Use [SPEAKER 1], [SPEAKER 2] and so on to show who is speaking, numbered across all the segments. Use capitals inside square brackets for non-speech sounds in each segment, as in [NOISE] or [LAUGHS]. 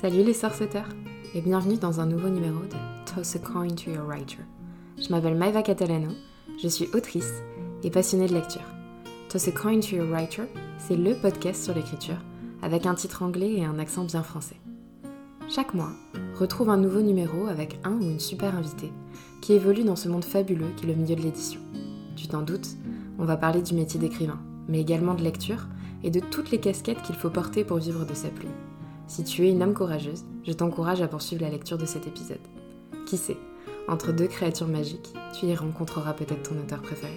[SPEAKER 1] Salut les sorceteurs et bienvenue dans un nouveau numéro de Toss a Coin to Your Writer. Je m'appelle Maeva Catalano, je suis autrice et passionnée de lecture. Toss a Coin to Your Writer, c'est le podcast sur l'écriture avec un titre anglais et un accent bien français. Chaque mois, retrouve un nouveau numéro avec un ou une super invitée qui évolue dans ce monde fabuleux qui est le milieu de l'édition. Tu t'en doutes, on va parler du métier d'écrivain, mais également de lecture et de toutes les casquettes qu'il faut porter pour vivre de sa plume. Si tu es une âme courageuse, je t'encourage à poursuivre la lecture de cet épisode. Qui sait, entre deux créatures magiques, tu y rencontreras peut-être ton auteur préféré.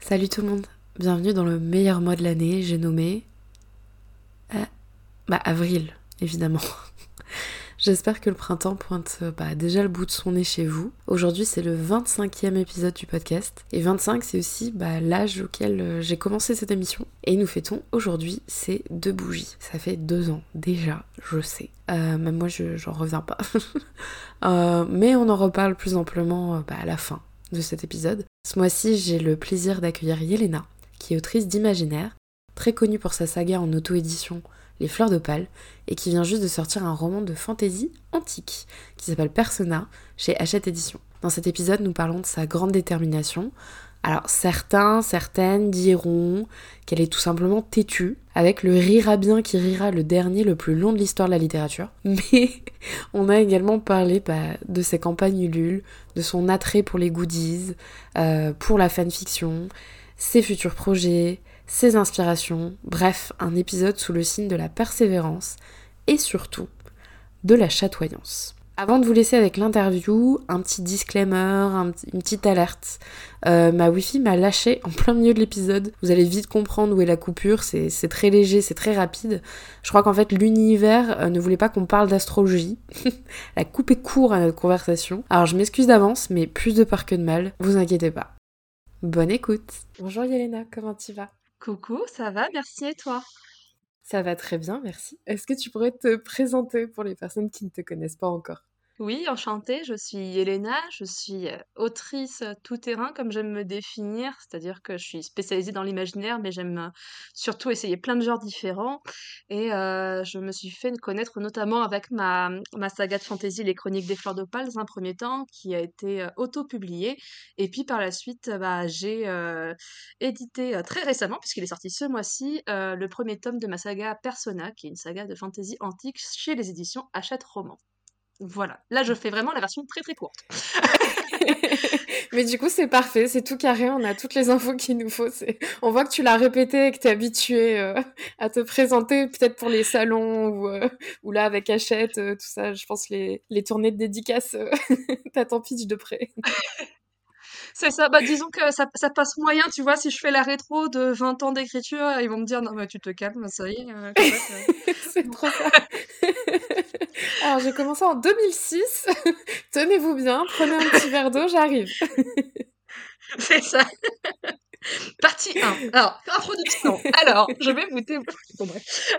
[SPEAKER 1] Salut tout le monde, bienvenue dans le meilleur mois de l'année, j'ai nommé... Euh, bah avril, évidemment. J'espère que le printemps pointe bah, déjà le bout de son nez chez vous. Aujourd'hui, c'est le 25e épisode du podcast. Et 25, c'est aussi bah, l'âge auquel euh, j'ai commencé cette émission. Et nous fêtons aujourd'hui ces deux bougies. Ça fait deux ans déjà, je sais. Euh, même moi, je, j'en reviens pas. [LAUGHS] euh, mais on en reparle plus amplement euh, bah, à la fin de cet épisode. Ce mois-ci, j'ai le plaisir d'accueillir Yelena, qui est autrice d'imaginaire, très connue pour sa saga en auto-édition les Fleurs d'Opale, et qui vient juste de sortir un roman de fantasy antique qui s'appelle Persona chez Hachette Édition. Dans cet épisode, nous parlons de sa grande détermination. Alors certains, certaines diront qu'elle est tout simplement têtue, avec le rira bien qui rira le dernier le plus long de l'histoire de la littérature. [LAUGHS] Mais on a également parlé bah, de ses campagnes Ulule, de son attrait pour les goodies, euh, pour la fanfiction, ses futurs projets, ses inspirations, bref, un épisode sous le signe de la persévérance et surtout de la chatoyance. Avant de vous laisser avec l'interview, un petit disclaimer, un, une petite alerte. Euh, ma wifi m'a lâché en plein milieu de l'épisode. Vous allez vite comprendre où est la coupure, c'est très léger, c'est très rapide. Je crois qu'en fait l'univers euh, ne voulait pas qu'on parle d'astrologie. [LAUGHS] Elle a coupé court à notre conversation. Alors je m'excuse d'avance, mais plus de peur que de mal, vous inquiétez pas. Bonne écoute. Bonjour Yelena, comment tu vas?
[SPEAKER 2] Coucou, ça va, merci et toi?
[SPEAKER 1] Ça va très bien, merci. Est-ce que tu pourrais te présenter pour les personnes qui ne te connaissent pas encore?
[SPEAKER 2] Oui, enchantée, je suis Elena, je suis autrice tout-terrain comme j'aime me définir, c'est-à-dire que je suis spécialisée dans l'imaginaire, mais j'aime surtout essayer plein de genres différents. Et je me suis fait connaître notamment avec ma, ma saga de fantasy Les Chroniques des Fleurs d'Opale, un premier temps, qui a été auto-publiée. Et puis par la suite, bah, j'ai édité très récemment, puisqu'il est sorti ce mois-ci, le premier tome de ma saga Persona, qui est une saga de fantasy antique chez les éditions Hachette Roman. Voilà, là je fais vraiment la version très très courte. [LAUGHS]
[SPEAKER 1] Mais du coup, c'est parfait, c'est tout carré, on a toutes les infos qu'il nous faut. On voit que tu l'as répété et que tu es habitué euh, à te présenter, peut-être pour les salons ou, euh, ou là avec Hachette, euh, tout ça. Je pense les, les tournées de dédicaces, [LAUGHS] t'as ton pitch de près. [LAUGHS]
[SPEAKER 2] C'est ça, bah disons que ça, ça, passe moyen, tu vois, si je fais la rétro de 20 ans d'écriture, ils vont me dire non mais tu te calmes, ça y est. Euh, [LAUGHS]
[SPEAKER 1] c'est trop ça. [LAUGHS] Alors j'ai commencé en 2006, [LAUGHS] tenez-vous bien, prenez un petit verre d'eau, j'arrive.
[SPEAKER 2] C'est ça. Partie 1. Alors, introduction. Alors, je vais vous. Bon, bref.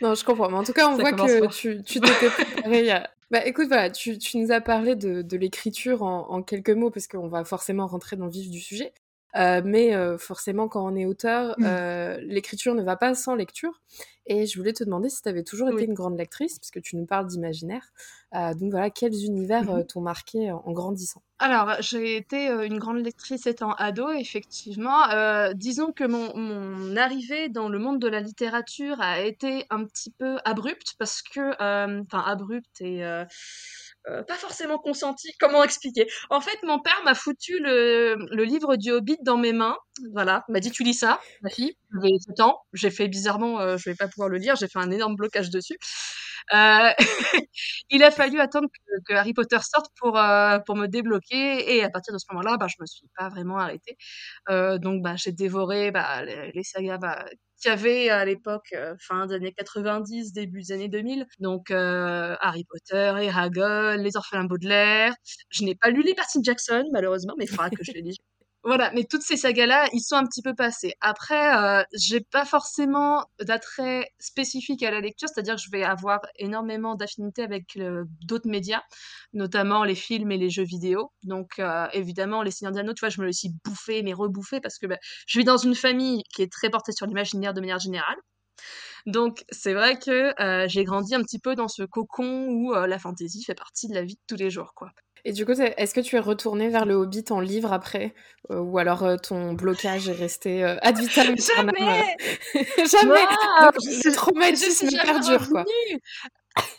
[SPEAKER 1] non, je comprends. Mais en tout cas, on ça voit que tu, tu t'étais préparé à, bah écoute, voilà, tu, nous as parlé de, de l'écriture en, en, quelques mots, parce qu'on va forcément rentrer dans le vif du sujet. Euh, mais euh, forcément, quand on est auteur, mmh. euh, l'écriture ne va pas sans lecture. Et je voulais te demander si tu avais toujours été oui. une grande lectrice, puisque tu nous parles d'imaginaire. Donc voilà, quels univers mmh. t'ont marqué en, en grandissant?
[SPEAKER 2] Alors, j'ai été une grande lectrice étant ado, effectivement. disons que mon, mon, arrivée dans le monde de la littérature a été un petit peu abrupte, parce que, enfin, abrupte et euh, pas forcément consenti. Comment expliquer? En fait, mon père m'a foutu le, livre du Hobbit dans mes mains. Voilà, il m'a dit tu lis ça, ma fille. J'avais 7 ans. J'ai fait bizarrement, euh, je vais pas pouvoir le lire. J'ai fait un énorme blocage dessus. Euh, [LAUGHS] il a fallu attendre que, Harry Potter sorte pour euh, pour me débloquer et à partir de ce moment-là, bah, je me suis pas vraiment arrêtée. Donc bah, j'ai dévoré bah, les, les sagas bah, qu'il y avait à l'époque, euh, fin des années 90, début des années 2000. Donc euh, Harry Potter, Eragon, Les Orphelins Baudelaire. Je n'ai pas lu les Percy Jackson malheureusement, mais il faudra que je les lise. Voilà, mais toutes ces sagas-là, ils sont un petit peu passés. Après, euh, j'ai pas forcément d'attrait spécifique à la lecture, c'est-à-dire que je vais avoir énormément d'affinités avec euh, d'autres médias, notamment les films et les jeux vidéo. Donc, euh, évidemment, Les Seigneurs des Anneaux, tu vois, je me le suis bouffé, mais rebouffé, parce que bah, je vis dans une famille qui est très portée sur l'imaginaire de manière générale. Donc, c'est vrai que euh, j'ai grandi un petit peu dans ce cocon où euh, la fantaisie fait partie de la vie de tous les jours, quoi.
[SPEAKER 1] Et du coup, est-ce que tu es retourné vers le Hobbit en livre après euh, Ou alors euh, ton blocage est resté euh, ad vitam
[SPEAKER 2] Jamais [LAUGHS]
[SPEAKER 1] Jamais
[SPEAKER 2] Non,
[SPEAKER 1] Donc, le traumatisme perdure, quoi.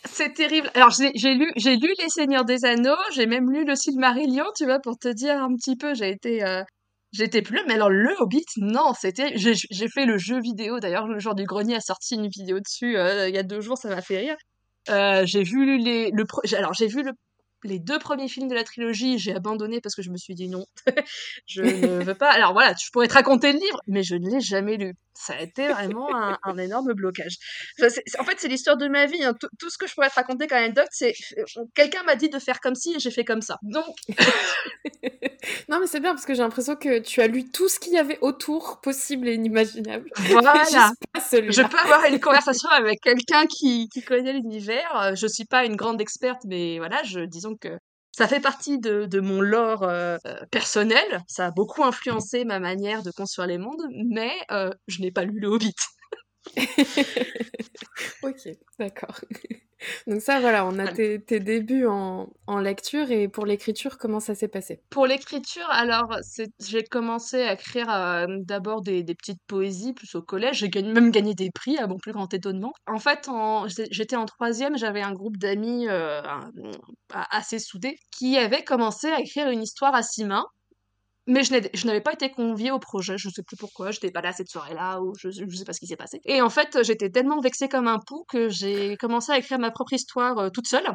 [SPEAKER 2] C'est terrible. Alors, j'ai lu, j'ai lu Les Seigneurs des Anneaux, j'ai même lu le Silmarillion, tu vois, pour te dire un petit peu, j'ai été, euh, j'étais plus, mais alors le Hobbit, non, c'était, j'ai fait le jeu vidéo, d'ailleurs, le jour du grenier a sorti une vidéo dessus euh, il y a deux jours, ça m'a fait rire. Euh, j'ai vu les, le, alors j'ai vu le, les deux premiers films de la trilogie, j'ai abandonné parce que je me suis dit non, [LAUGHS] je ne veux pas. Alors voilà, je pourrais te raconter le livre, mais je ne l'ai jamais lu. Ça a été vraiment un, un énorme blocage. Enfin, en fait, c'est l'histoire de ma vie. hein. Tout, ce que je pourrais te raconter comme anecdote, c'est euh, quelqu'un m'a dit de faire comme ci et j'ai fait comme ça. Donc, [LAUGHS]
[SPEAKER 1] non, mais c'est bien parce que j'ai l'impression que tu as lu tout ce qu'il y avait autour, possible et inimaginable. [LAUGHS]
[SPEAKER 2] voilà. Je peux avoir une conversation avec quelqu'un qui, qui connaît l'univers. Euh, Je suis pas une grande experte, mais voilà, je, disons que ça fait partie de, mon lore euh, euh, personnel. Ça a beaucoup influencé ma manière de construire les mondes, mais euh, je n'ai pas lu le Hobbit. [LAUGHS]
[SPEAKER 1] ok, d'accord. Donc ça, voilà, on a
[SPEAKER 2] Voilà.
[SPEAKER 1] tes, tes débuts en, en lecture et pour l'écriture, comment ça s'est passé?
[SPEAKER 2] Pour l'écriture, alors, j'ai commencé à écrire euh, d'abord des, des petites poésies, plus au collège. J'ai même gagné des prix, à mon plus grand étonnement. En fait, j'étais en troisième, j'avais un groupe d'amis euh, assez soudés qui avaient commencé à écrire une histoire à six mains. Mais je n'avais pas été conviée au projet, je sais plus pourquoi, j'étais pas là cette soirée-là, ou je, je sais pas ce qui s'est passé. Et en fait, j'étais tellement vexée comme un pou que j'ai commencé à écrire ma propre histoire euh, toute seule,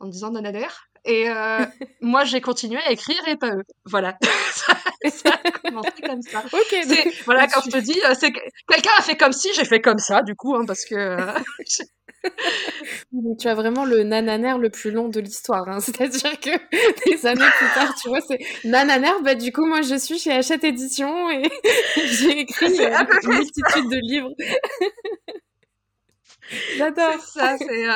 [SPEAKER 2] en me disant nananaire. Et euh, [LAUGHS] moi, j'ai continué à écrire et pas eux. Voilà. [LAUGHS] ça, ça a commencé comme ça. [LAUGHS]
[SPEAKER 1] Ok, donc,
[SPEAKER 2] voilà, quand je te dis, euh, c'est quelqu'un a fait comme si, j'ai fait comme ça, du coup, hein, parce que euh,
[SPEAKER 1] tu as vraiment le nananaire le plus long de l'histoire. hein. C'est-à-dire que des années plus tard, tu vois, c'est nananaire, bah du coup, moi je suis chez Hachette Édition et j'ai écrit euh, une multitude de livres. J'adore.
[SPEAKER 2] Ça, c'est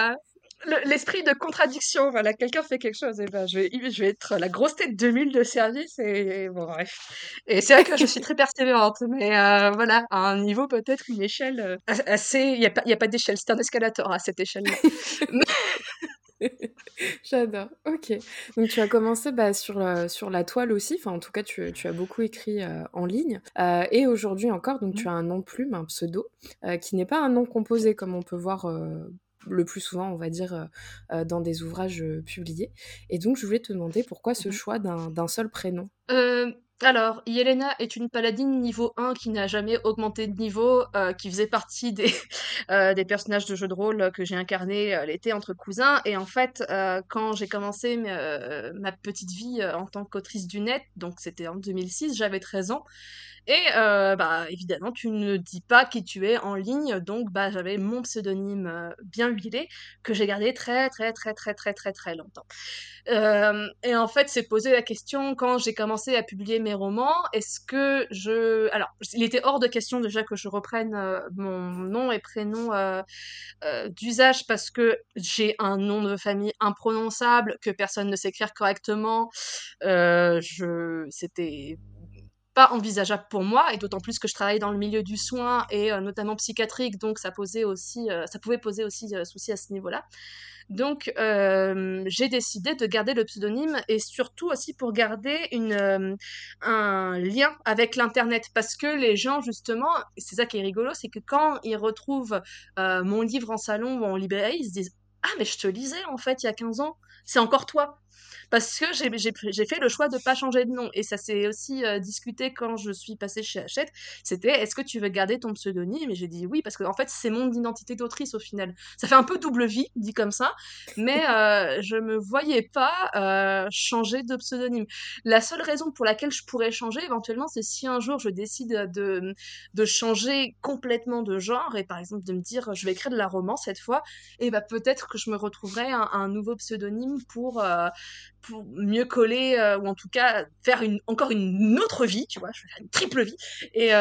[SPEAKER 2] l'esprit de contradiction. Voilà, quelqu'un fait quelque chose, et ben je vais, je vais être la grosse tête de mule de service, et, bon, bref. Et c'est vrai que je suis très persévérante, mais euh, voilà, à un niveau peut-être une échelle euh, assez. Il n'y a pas, il y a pas d'échelle, c'est un escalator à cette échelle-là. [LAUGHS] [LAUGHS]
[SPEAKER 1] J'adore. Ok. Donc tu as commencé bah, sur, la- sur la toile aussi. Enfin, en tout cas, tu, tu as beaucoup écrit euh, en ligne. Euh, et aujourd'hui encore, donc tu as un nom de plume, un pseudo, euh, qui n'est pas un nom composé comme on peut voir le plus souvent, on va dire, euh, euh, dans des ouvrages euh, publiés. Et donc, je voulais te demander pourquoi ce
[SPEAKER 2] Mhm.
[SPEAKER 1] choix d'un d'un seul prénom?
[SPEAKER 2] Euh, alors, Yelena est une paladine niveau 1 qui n'a jamais augmenté de niveau, euh, qui faisait partie des, [LAUGHS] euh, des personnages de jeux de rôle que j'ai incarnés euh, l'été entre cousins. Et en fait, quand j'ai commencé ma petite vie en tant qu'autrice du net, donc c'était en 2006, j'avais 13 ans. Et bah évidemment, tu ne dis pas qui tu es en ligne, donc bah j'avais mon pseudonyme bien huilé que j'ai gardé très très très très très très très longtemps. Et en fait, c'est posé la question quand j'ai commencé à publier mes romans, est-ce que je... Alors, il était hors de question déjà que je reprenne euh, mon nom et prénom euh, euh, d'usage parce que j'ai un nom de famille imprononçable que personne ne sait écrire correctement. Je... C'était pas envisageable pour moi et d'autant plus que je travaille dans le milieu du soin et euh, notamment psychiatrique donc ça posait aussi euh, pouvait poser aussi euh, souci à ce niveau-là. Donc euh, j'ai décidé de garder le pseudonyme et surtout aussi pour garder une un lien avec l'internet. Parce que les gens justement c'est ça qui est rigolo c'est que quand ils retrouvent mon livre en salon ou en librairie ils se disent ah mais je te lisais en fait il y a 15 ans. C'est encore toi parce que j'ai fait le choix de pas changer de nom. Et ça s'est aussi euh, discuté quand je suis passée chez Hachette. C'était est-ce que tu veux garder ton pseudonyme? Et j'ai dit oui, parce que en fait, c'est mon identité d'autrice au final. Ça fait un peu double vie, dit comme ça, mais euh, je me voyais pas euh, changer de pseudonyme. La seule raison pour laquelle je pourrais changer éventuellement, c'est si un jour je décide de, changer complètement de genre et par exemple de me dire je vais écrire de la romance cette fois, et bah peut-être que je me retrouverai un, nouveau pseudonyme pour. euh, pour mieux coller ou en tout cas faire une encore une autre vie, tu vois, je vais faire une triple vie et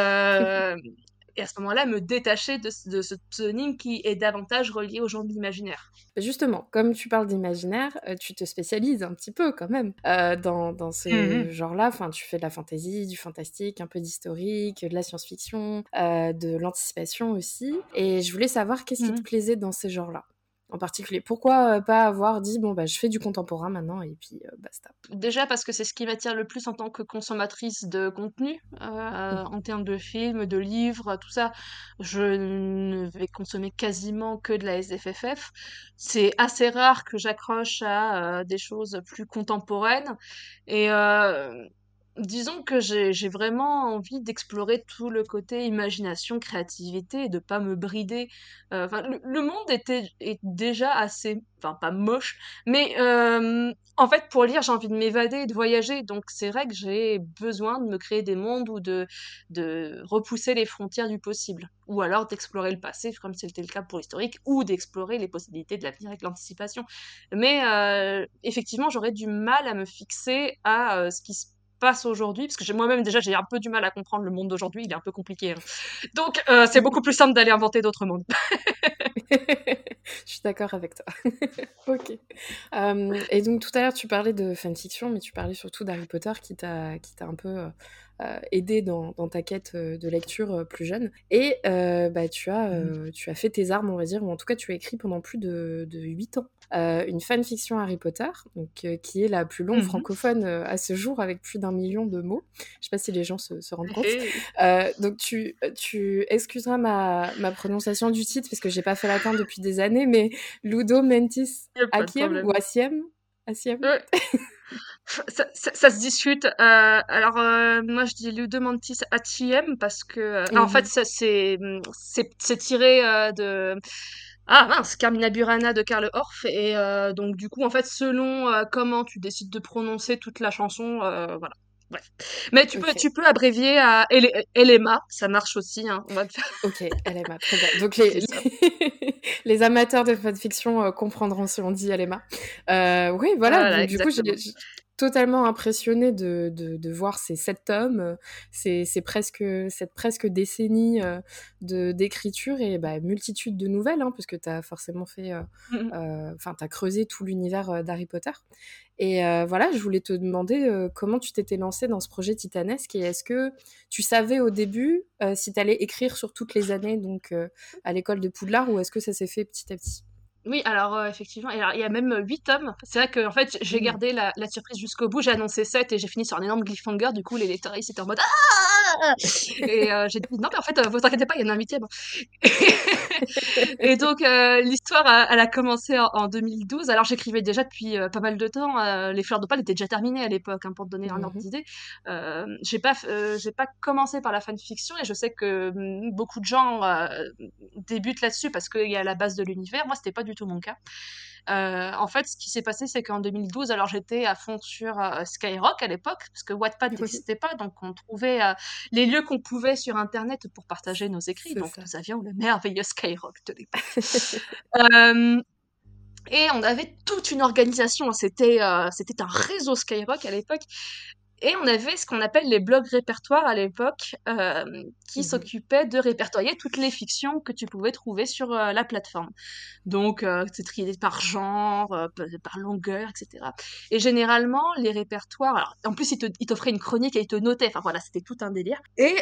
[SPEAKER 2] et à ce moment-là me détacher de, ce pseudonyme qui est davantage relié aux gens de l'imaginaire.
[SPEAKER 1] Justement, comme tu parles d'imaginaire, euh, tu te spécialises un petit peu quand même euh, dans, dans ce mmh genre-là. Enfin, tu fais de la fantasy, du fantastique, un peu d'historique, de la science-fiction, euh, de l'anticipation aussi. Et je voulais savoir qu'est-ce qui te mmh plaisait dans ces genres-là en particulier Pourquoi euh, pas avoir dit bon bah je fais du contemporain maintenant et puis euh, basta
[SPEAKER 2] Déjà parce que c'est ce qui m'attire le plus en tant que consommatrice de contenu euh, mmh. en termes de films, de livres, tout ça. Je ne vais consommer quasiment que de la SFFF. C'est assez rare que j'accroche à des choses plus contemporaines et Disons que j'ai vraiment envie d'explorer tout le côté imagination, créativité et de pas me brider. Euh, le, monde était est déjà assez, enfin pas moche, mais euh, en fait pour lire j'ai envie de m'évader, de voyager, donc c'est vrai que j'ai besoin de me créer des mondes ou de de repousser les frontières du possible, ou alors d'explorer le passé comme c'était le cas pour l'historique, ou d'explorer les possibilités de l'avenir avec l'anticipation. Mais euh, effectivement j'aurais du mal à me fixer à ce qui se passe aujourd'hui, parce que moi-même déjà j'ai un peu du mal à comprendre le monde d'aujourd'hui, il est un peu compliqué. Hein. Donc euh, c'est beaucoup plus simple d'aller inventer d'autres mondes. [LAUGHS]
[SPEAKER 1] Je suis d'accord avec toi. [LAUGHS] ok. Euh, et donc tout à l'heure tu parlais de fanfiction, mais tu parlais surtout d'Harry Potter qui t'a un peu euh, euh, aidé dans, dans, ta quête de lecture plus jeune. Et bah, tu, as, mmh. tu as fait tes armes, on va dire, ou en tout cas tu as écrit pendant plus de, de 8 ans une fanfiction Harry Potter, donc, qui est la plus longue mmh francophone à ce jour avec plus d'un million de mots. Je sais pas si les gens se, se rendent compte. donc tu, tu excuseras ma, ma prononciation du titre parce que j'ai pas fait latin depuis des années, mais Ludo Mentis Akiem ou Asiem Asiem [LAUGHS]
[SPEAKER 2] ça, ça, se discute. Euh, alors, euh, moi, je dis Ludomantis Atiem parce que, euh, en fait, c'est c'est tiré de. Ah mince, Carmina Burana de Karl Orff et donc du coup en fait selon comment tu décides de prononcer toute la chanson voilà Bref. Mais tu peux, tu peux abrévier à Elema, ça marche aussi. Hein. On va
[SPEAKER 1] faire... Ok, [LAUGHS] Elema, très bien. Donc les, [LAUGHS] les, amateurs de fanfiction comprendront si on dit Elema. Euh, oui, voilà. du coup, j'ai totalement impressionnée de, de, de, voir ces sept tomes, c'est presque, cette presque décennie euh, de d'écriture et bah, multitude de nouvelles, hein, puisque tu as forcément fait, euh, mmh euh, enfin, tu as creusé tout l'univers d'Harry Potter. Et voilà, je voulais te demander comment tu t'étais lancée dans ce projet titanesque et est-ce que tu savais au début si tu allais écrire sur toutes les années donc à l'école de Poudlard ou est-ce que ça s'est fait petit à petit?
[SPEAKER 2] Oui, alors euh, effectivement, il y a même 8 tomes. C'est vrai que en fait, j'ai mmh. gardé la, la surprise jusqu'au bout. J'ai annoncé 7 et j'ai fini sur un énorme cliffhanger. Du coup, les lecteurs ils étaient en mode ah [LAUGHS] Et euh, j'ai dit non, mais en fait, euh, vous inquiétez pas, il y en a un huitième. [LAUGHS] et donc l'histoire, elle a commencé en, 2012. Alors j'écrivais déjà depuis pas mal de temps. les fleurs d'opale étaient déjà terminées à l'époque, hein, pour te donner un ordre mmh d'idée. j'ai pas, j'ai pas commencé par la fanfiction et je sais que mmh, beaucoup de gens débutent là-dessus parce qu'il y a la base de l'univers. Moi, c'était pas du tout mon cas. Euh, en fait, ce qui s'est passé, c'est qu'en 2012, alors j'étais à fond sur euh, Skyrock à l'époque, parce que Wattpad n'existait pas, donc on trouvait euh, les lieux qu'on pouvait sur Internet pour partager nos écrits. Donc nous avions le merveilleux Skyrock de l'époque. [LAUGHS] et on avait toute une organisation. C'était c'était un réseau Skyrock à l'époque. Et on avait ce qu'on appelle les blogs répertoires à l'époque, euh, qui mmh s'occupaient de répertorier toutes les fictions que tu pouvais trouver sur euh, la plateforme. Donc, euh, c'est trié par genre, euh, par longueur, etc. Et généralement, les répertoires, alors, en plus, ils t'offraient une chronique et ils te notaient. Enfin voilà, c'était tout un délire. Et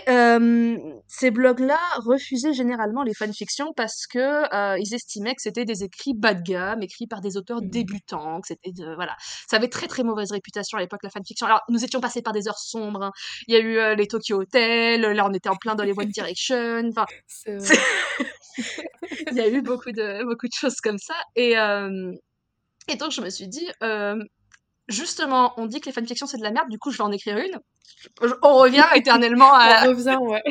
[SPEAKER 2] ces blogs-là refusaient généralement les fanfictions parce que ils estimaient que c'était des écrits bas de gamme, écrits par des auteurs mmh débutants, que c'était voilà, ça avait très très mauvaise réputation à l'époque la fanfiction. Alors, nous étions pas par des heures sombres. Hein. Il y a eu euh, les Tokyo Hotel, là on était en plein dans les One [LAUGHS] Direction. Enfin, [LAUGHS] il y a eu beaucoup de, beaucoup de choses comme ça. Et, euh, et donc je me suis dit, euh, justement, on dit que les fanfictions c'est de la merde, du coup je vais en écrire une. On revient [LAUGHS] éternellement
[SPEAKER 1] à. On revient, ouais.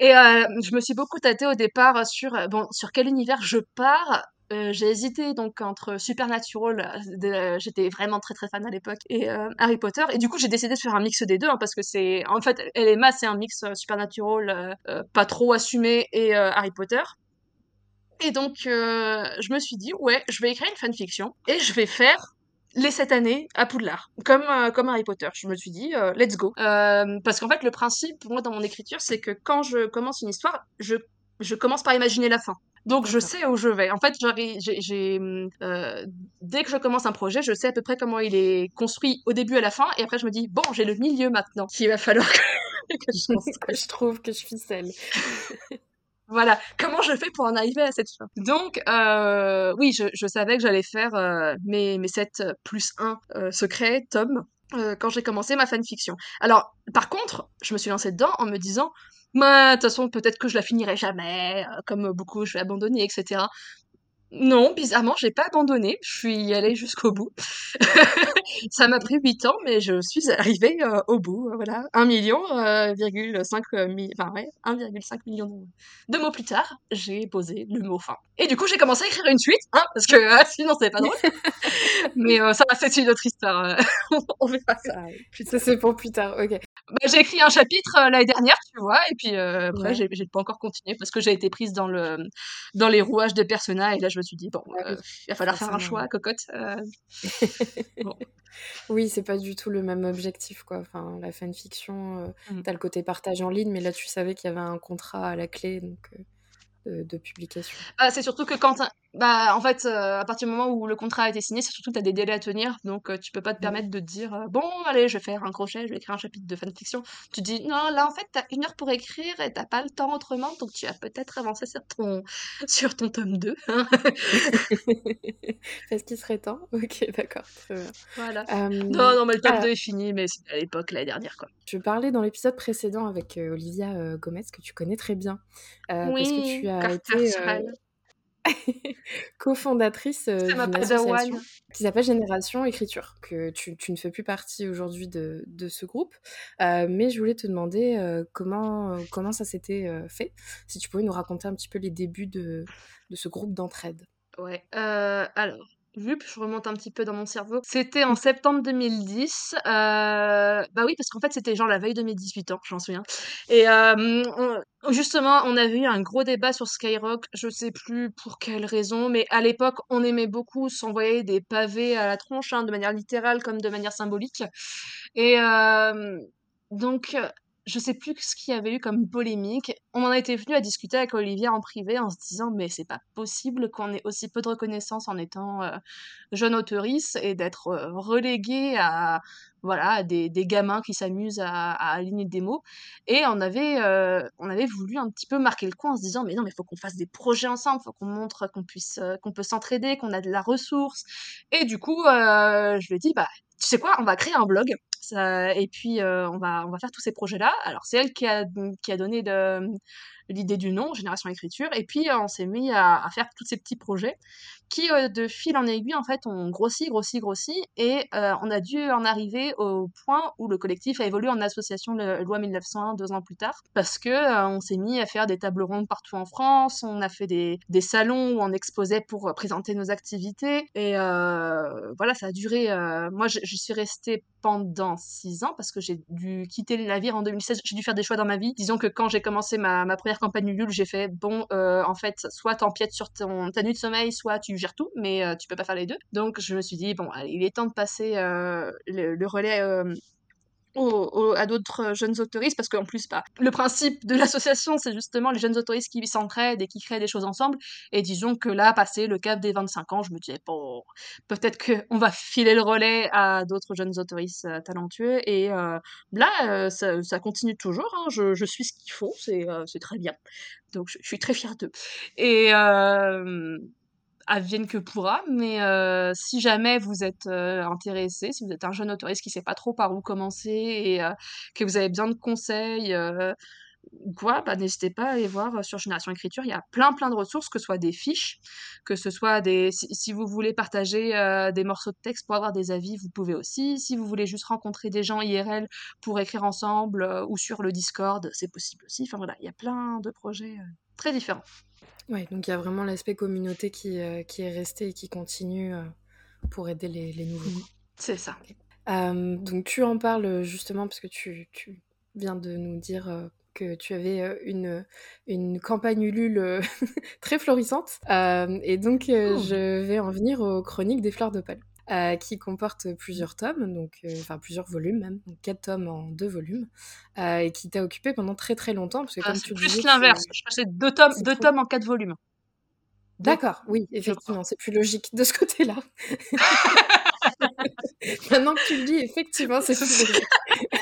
[SPEAKER 2] et je me suis beaucoup tâtée au départ sur, bon, sur quel univers je pars. Euh, j'ai hésité donc entre Supernatural, euh, j'étais vraiment très très fan à l'époque, et euh, Harry Potter. Et du coup, j'ai décidé de faire un mix des deux hein, parce que c'est, en fait, Elema c'est un mix Supernatural pas trop assumé et Harry Potter. Et donc, je me suis dit, ouais, je vais écrire une fanfiction et je vais faire les sept années à Poudlard, comme, comme Harry Potter. Je me suis dit, let's go. parce qu'en fait, le principe, pour moi, dans mon écriture, c'est que quand je commence une histoire, je, je commence par imaginer la fin. Donc je sais où je vais. En fait, j'ai, euh, dès que je commence un projet, je sais à peu près comment il est construit au début à la fin, et après je me dis bon, j'ai le milieu maintenant qu'il va falloir que, [LAUGHS]
[SPEAKER 1] je, [LAUGHS] je trouve que je ficelle. [LAUGHS]
[SPEAKER 2] voilà, comment je fais pour en arriver à cette fin? Donc euh, oui, je, je, savais que j'allais faire euh, mes, mes 7 plus 1 euh, secrets, tomes, quand j'ai commencé ma fanfiction. Alors, par contre, je me suis lancée dedans en me disant de toute façon, peut-être que je la finirai jamais, euh, comme beaucoup, je vais abandonner, etc. Non, bizarrement, j'ai pas abandonné. Je suis allée jusqu'au bout. [LAUGHS] ça m'a pris 8 ans, mais je suis arrivée euh, au bout. Euh, voilà, 1 million, euh, 5, enfin ouais, 1,5 million de mots plus tard, j'ai posé le mot fin. Et du coup, j'ai commencé à écrire une suite, hein, parce que sinon c'est pas drôle. [LAUGHS] mais ça, c'est une autre histoire. [LAUGHS] On verra ça.
[SPEAKER 1] Ça c'est pour plus tard. Ok.
[SPEAKER 2] Bah, j'ai écrit un chapitre l'année dernière, tu vois, et puis après j'ai pas encore continué parce que j'ai été prise dans le dans les rouages des personnages et là je me suis dit, bon, euh, il va falloir faire un choix, cocotte. Euh. [LAUGHS]
[SPEAKER 1] Oui, c'est pas du tout le même objectif, quoi. Enfin, la fanfiction, euh, mmh. t'as le côté partage en ligne, mais là, tu savais qu'il y avait un contrat à la clé, donc de, publication
[SPEAKER 2] bah, C'est surtout que quand, bah, en fait, euh, à partir du moment où le contrat a été signé, c'est surtout que tu as des délais à tenir, donc euh, tu peux pas te mmh. permettre de te dire euh, bon, allez, je vais faire un crochet, je vais écrire un chapitre de fanfiction. Tu dis non, là en fait, tu as une heure pour écrire et t'as pas le temps autrement, donc tu vas peut-être avancer sur ton, [LAUGHS] sur ton tome 2. Hein.
[SPEAKER 1] Est-ce qu'il serait temps [LAUGHS] Ok, d'accord, très bien.
[SPEAKER 2] Voilà. non, non, mais le tome 2 est fini, mais c'est à l'époque, l'année dernière, quoi.
[SPEAKER 1] Je parlais dans l'épisode précédent avec Olivia Gomez, que tu connais très bien, oui, parce que tu as été [LAUGHS] cofondatrice euh, d'une association qui s'appelle Génération Écriture, que tu, tu, ne fais plus partie aujourd'hui de, de, ce groupe. Euh, mais je voulais te demander euh, comment, comment ça s'était fait, si tu pouvais nous raconter un petit peu les débuts de, de ce groupe d'entraide.
[SPEAKER 2] Ouais, alors, je remonte un petit peu dans mon cerveau. C'était en septembre 2010. Euh, bah oui, parce qu'en fait, c'était genre la veille de mes 18 ans, j'en souviens. Et euh, justement, on avait eu un gros débat sur Skyrock. Je sais plus pour quelle raison, mais à l'époque, on aimait beaucoup s'envoyer des pavés à la tronche, hein, de manière littérale comme de manière symbolique. Et euh, donc, je sais plus ce qu'il y avait eu comme polémique. On en été venu à discuter avec Olivier en privé en se disant mais c'est pas possible qu'on ait aussi peu de reconnaissance en étant euh, jeune auteurice et d'être euh, relégué à voilà des, gamins qui s'amusent à, aligner des mots. Et on avait euh, on avait voulu un petit peu marquer le coup en se disant mais non mais faut qu'on fasse des projets ensemble faut qu'on montre qu'on puisse qu'on peut s'entraider qu'on a de la ressource. Et du coup je lui ai dit bah tu sais quoi on va créer un blog et puis, euh, on, va, on va faire tous ces projets-là. Alors, c'est elle qui a, qui a donné de, l'idée du nom, Génération Écriture. Et puis, euh, on s'est mis à, faire tous ces petits projets qui, euh, de fil en aiguille, en fait, ont grossi, grossi, grossi. Et euh, on a dû en arriver au point où le collectif a évolué en association le, Loi 1901 deux ans plus tard. Parce que on s'est mis à faire des tables rondes partout en France. On a fait des, des salons où on exposait pour présenter nos activités. Et voilà, ça a duré. moi, je, suis restée pendant six ans parce que j'ai dû quitter le navire en 2016. J'ai dû faire des choix dans ma vie. Disons que quand j'ai commencé ma, ma première campagne Ulule, j'ai fait bon, euh, en fait, soit t'empiètes sur ton, ta nuit de sommeil, soit tu gères tout, mais euh, tu peux pas faire les deux. Donc je me suis dit bon, il est temps de passer euh, le, relais à d'autres jeunes autoristes parce qu'en plus bah, le principe de l'association c'est justement les jeunes autoristes qui s'entraident et qui créent des choses ensemble. Et disons que là passé le cap des 25 ans je me disais bon peut-être qu'on va filer le relais à d'autres jeunes autoristes euh, talentueux. Et euh, là euh, ça, continue toujours hein. je, je, suis ce qu'il faut c'est très bien. Donc je, je, suis très fière d'eux. Et advienne que pourra. Mais euh, si jamais vous êtes euh, intéressé, si vous êtes un jeune autoriste qui ne sait pas trop par où commencer et euh, que vous avez besoin de conseils ou quoi, bah, n'hésitez pas à aller voir sur Génération Écriture. Il y a plein plein de ressources, que ce soit des fiches, que ce soit des... Si, vous voulez partager des morceaux de texte pour avoir des avis, vous pouvez aussi. Si vous voulez juste rencontrer des gens IRL pour écrire ensemble ou sur le Discord, c'est possible aussi. Enfin voilà, il y a plein de projets très différents.
[SPEAKER 1] Ouais, donc il y a vraiment l'aspect communauté qui, euh, qui est resté et qui continue euh, pour aider les, les nouveaux. Mmh.
[SPEAKER 2] C'est ça.
[SPEAKER 1] donc tu en parles justement parce que tu, tu viens de nous dire que tu avais une, une campagne Ulule [LAUGHS] très florissante. et donc, oh. je vais en venir aux chroniques des fleurs d'opale. Euh, qui comporte plusieurs tomes, donc enfin plusieurs volumes même, donc quatre tomes en deux volumes, euh, et qui t'a occupé pendant très très longtemps parce que
[SPEAKER 2] ah, comme tu plus l'inverse. Je passais deux tomes, deux tomes en quatre volumes.
[SPEAKER 1] D'accord, oui, effectivement, c'est plus logique de ce côté-là. [LAUGHS] Maintenant que tu le dis, effectivement, c'est plus logique.